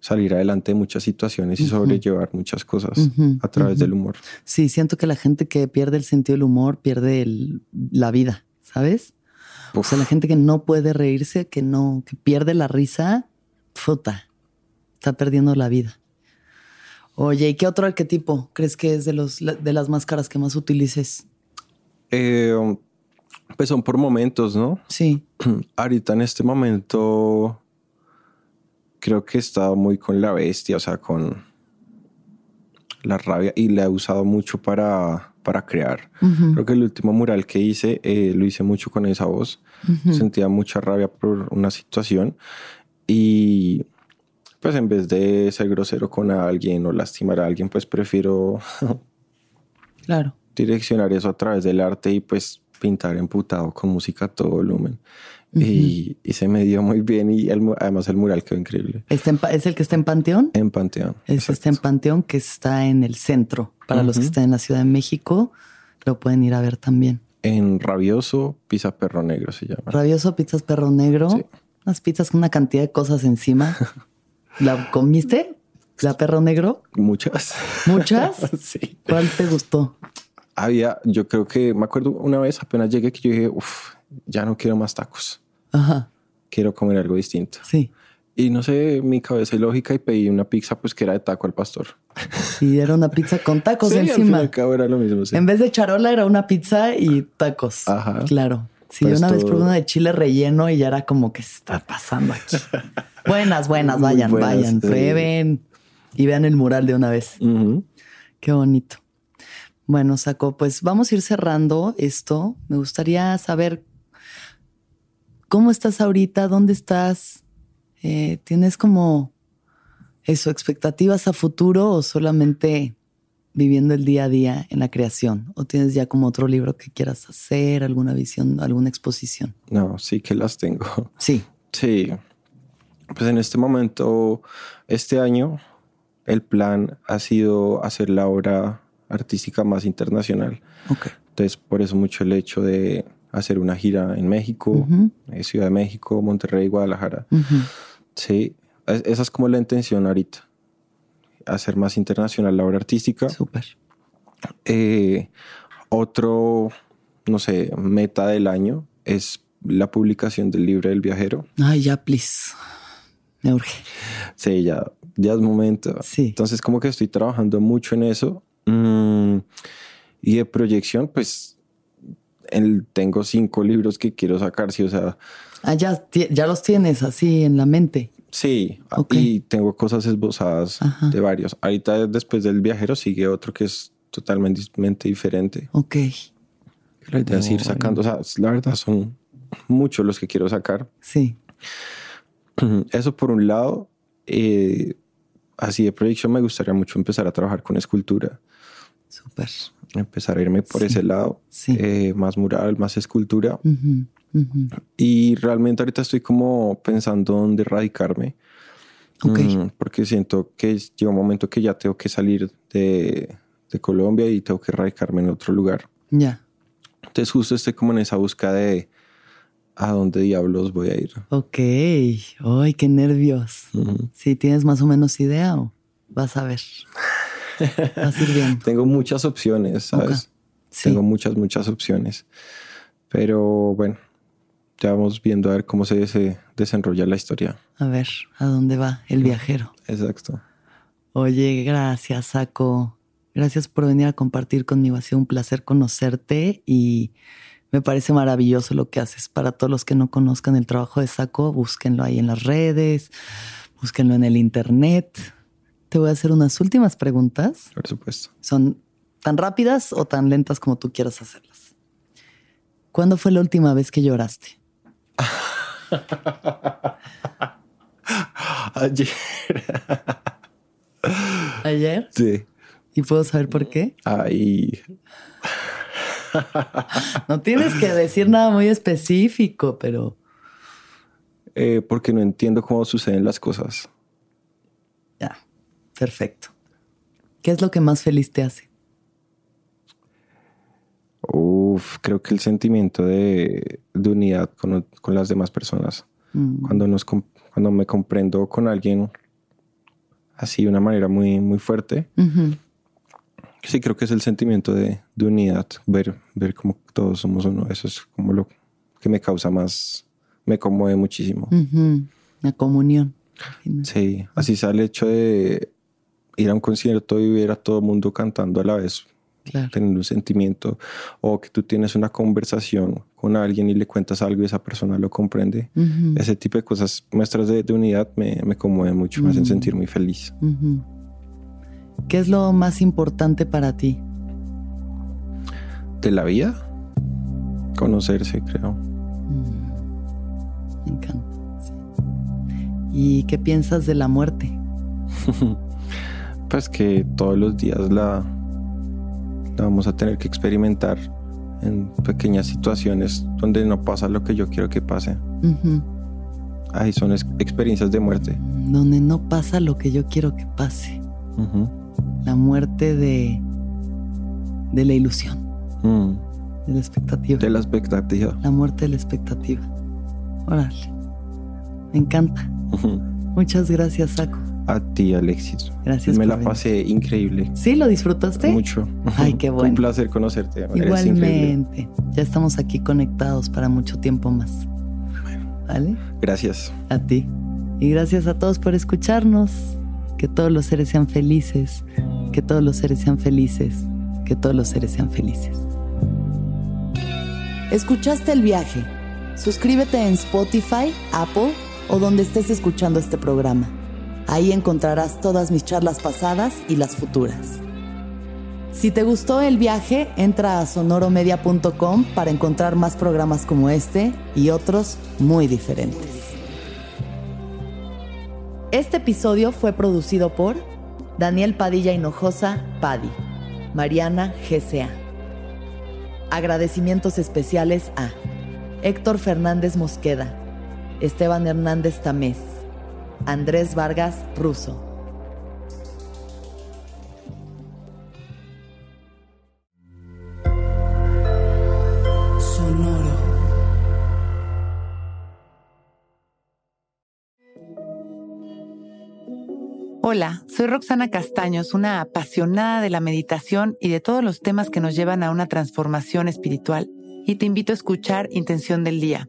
salir adelante de muchas situaciones y sobrellevar muchas cosas uh -huh, a través uh -huh. del humor. Sí, siento que la gente que pierde el sentido del humor pierde el, la vida, ¿sabes? Uf. O sea, la gente que no puede reírse, que no, que pierde la risa, puta, está perdiendo la vida. Oye, ¿y qué otro arquetipo crees que es de, los, de las máscaras que más utilices? Eh, pues son por momentos, ¿no? Sí. Ahorita en este momento creo que he estado muy con la bestia, o sea, con la rabia y le he usado mucho para, para crear. Uh -huh. Creo que el último mural que hice eh, lo hice mucho con esa voz. Uh -huh. Sentía mucha rabia por una situación y pues en vez de ser grosero con alguien o lastimar a alguien, pues prefiero claro. direccionar eso a través del arte y pues pintar emputado con música a todo volumen. Uh -huh. y, y, se me dio muy bien y el, además el mural quedó increíble. ¿Está en, ¿Es el que está en Panteón? En Panteón. Es está en Panteón que está en el centro. Para uh -huh. los que están en la Ciudad de México, lo pueden ir a ver también. En Rabioso Pizza Perro Negro se llama. Rabioso Pizzas Perro Negro. Sí. Unas pizzas con una cantidad de cosas encima. ¿La comiste? ¿La perro negro? Muchas. ¿Muchas? sí. ¿Cuál te gustó? Había, yo creo que me acuerdo una vez apenas llegué que yo dije, uff, ya no quiero más tacos. Ajá. Quiero comer algo distinto. Sí. Y no sé, mi cabeza es lógica y pedí una pizza pues que era de taco al pastor. Y era una pizza con tacos sí, encima. Al fin era lo mismo. Sí. En vez de charola era una pizza y tacos. Ajá. Claro. Sí, pues yo una todo... vez probé una de chile relleno y ya era como que está pasando aquí. buenas, buenas, vayan, buenas, vayan, sí. prueben y vean el mural de una vez. Uh -huh. Qué bonito. Bueno, Saco, pues vamos a ir cerrando esto. Me gustaría saber cómo estás ahorita, dónde estás. Eh, ¿Tienes como eso, expectativas a futuro o solamente viviendo el día a día en la creación? ¿O tienes ya como otro libro que quieras hacer, alguna visión, alguna exposición? No, sí que las tengo. Sí. Sí. Pues en este momento, este año, el plan ha sido hacer la obra artística más internacional. Okay. Entonces, por eso mucho el hecho de hacer una gira en México, uh -huh. Ciudad de México, Monterrey, Guadalajara. Uh -huh. Sí, esa es como la intención ahorita. Hacer más internacional la obra artística. Súper. Eh, otro, no sé, meta del año es la publicación del libro del viajero. Ay, ya, please. Me urge. Sí, ya, ya es momento. Sí. Entonces, como que estoy trabajando mucho en eso. Mm, y de proyección, pues el, tengo cinco libros que quiero sacar, sí, o sea. Ah, ya, ya los tienes así en la mente. Sí, okay. y tengo cosas esbozadas Ajá. de varios. Ahorita después del viajero sigue otro que es totalmente diferente. Ok. La idea es ir sacando, o sea, la verdad son muchos los que quiero sacar. Sí. Eso por un lado. Eh, así de proyección me gustaría mucho empezar a trabajar con escultura. Súper. Empezar a irme por sí. ese lado. Sí. Eh, más mural, más escultura. Uh -huh. Uh -huh. Y realmente ahorita estoy como pensando dónde radicarme. Okay. Mm, porque siento que llega un momento que ya tengo que salir de, de Colombia y tengo que radicarme en otro lugar. Ya. Yeah. Entonces justo estoy como en esa búsqueda de a dónde diablos voy a ir. Ok. Ay, qué nervios. Uh -huh. Si tienes más o menos idea o vas a ver. Tengo muchas opciones, ¿sabes? Okay. Sí. Tengo muchas, muchas opciones. Pero bueno, ya vamos viendo a ver cómo se, se desenrolla la historia. A ver, ¿a dónde va el viajero? Exacto. Oye, gracias, Saco. Gracias por venir a compartir conmigo. Ha sido un placer conocerte y me parece maravilloso lo que haces. Para todos los que no conozcan el trabajo de Saco, búsquenlo ahí en las redes, búsquenlo en el internet. Te voy a hacer unas últimas preguntas. Por supuesto. Son tan rápidas o tan lentas como tú quieras hacerlas. ¿Cuándo fue la última vez que lloraste? Ayer. ¿Ayer? Sí. ¿Y puedo saber por qué? Ay. no tienes que decir nada muy específico, pero... Eh, porque no entiendo cómo suceden las cosas. Perfecto. ¿Qué es lo que más feliz te hace? Uf, creo que el sentimiento de, unidad con, las demás personas. Mm. Cuando, nos, cuando me comprendo con alguien así de una manera muy, muy fuerte. Sí, creo que es el sentimiento de, unidad, ver, ver cómo todos somos uno. Eso es como lo que me causa más, me conmueve muchísimo. La comunión. Sí, así sale el hecho de ir a un concierto y ver a todo el mundo cantando a la vez tener un sentimiento o que tú tienes una conversación con alguien y le cuentas algo y esa persona lo comprende. Ese tipo de cosas, muestras de, unidad, me, me conmueven mucho, me hacen sentir muy feliz. ¿Qué es lo más importante para ti? De la vida, conocerse, creo. Me encanta. ¿Y qué piensas de la muerte? pues que todos los días la, vamos a tener que experimentar en pequeñas situaciones donde no pasa lo que yo quiero que pase. Ahí son experiencias de muerte. Donde no pasa lo que yo quiero que pase. La muerte de, de la ilusión. Mm. De la expectativa. De la expectativa. La muerte de la expectativa. Órale. Me encanta. Muchas gracias, Saco. A ti, Alexis. Gracias. Me la pasé increíble. ¿Sí? ¿Lo disfrutaste? Mucho. Ay, qué bueno. Un placer conocerte. Igualmente. Ya estamos aquí conectados para mucho tiempo más. ¿Vale? Gracias. A ti. Y gracias a todos por escucharnos. Que todos los seres sean felices. Que todos los seres sean felices. Que todos los seres sean felices. ¿Escuchaste el viaje? Suscríbete en Spotify, Apple o donde estés escuchando este programa. Ahí encontrarás todas mis charlas pasadas y las futuras. Si te gustó el viaje, entra a sonoromedia.com para encontrar más programas como este y otros muy diferentes. Este episodio fue producido por Daniel Padilla Hinojosa, Padi, Mariana GCA. Agradecimientos especiales a Héctor Fernández Mosqueda, Esteban Hernández Tamés, Andrés Vargas Russo. Sonoro. Hola, soy Roxana Castaños, una apasionada de la meditación y de todos los temas que nos llevan a una transformación espiritual, y te invito a escuchar Intención del Día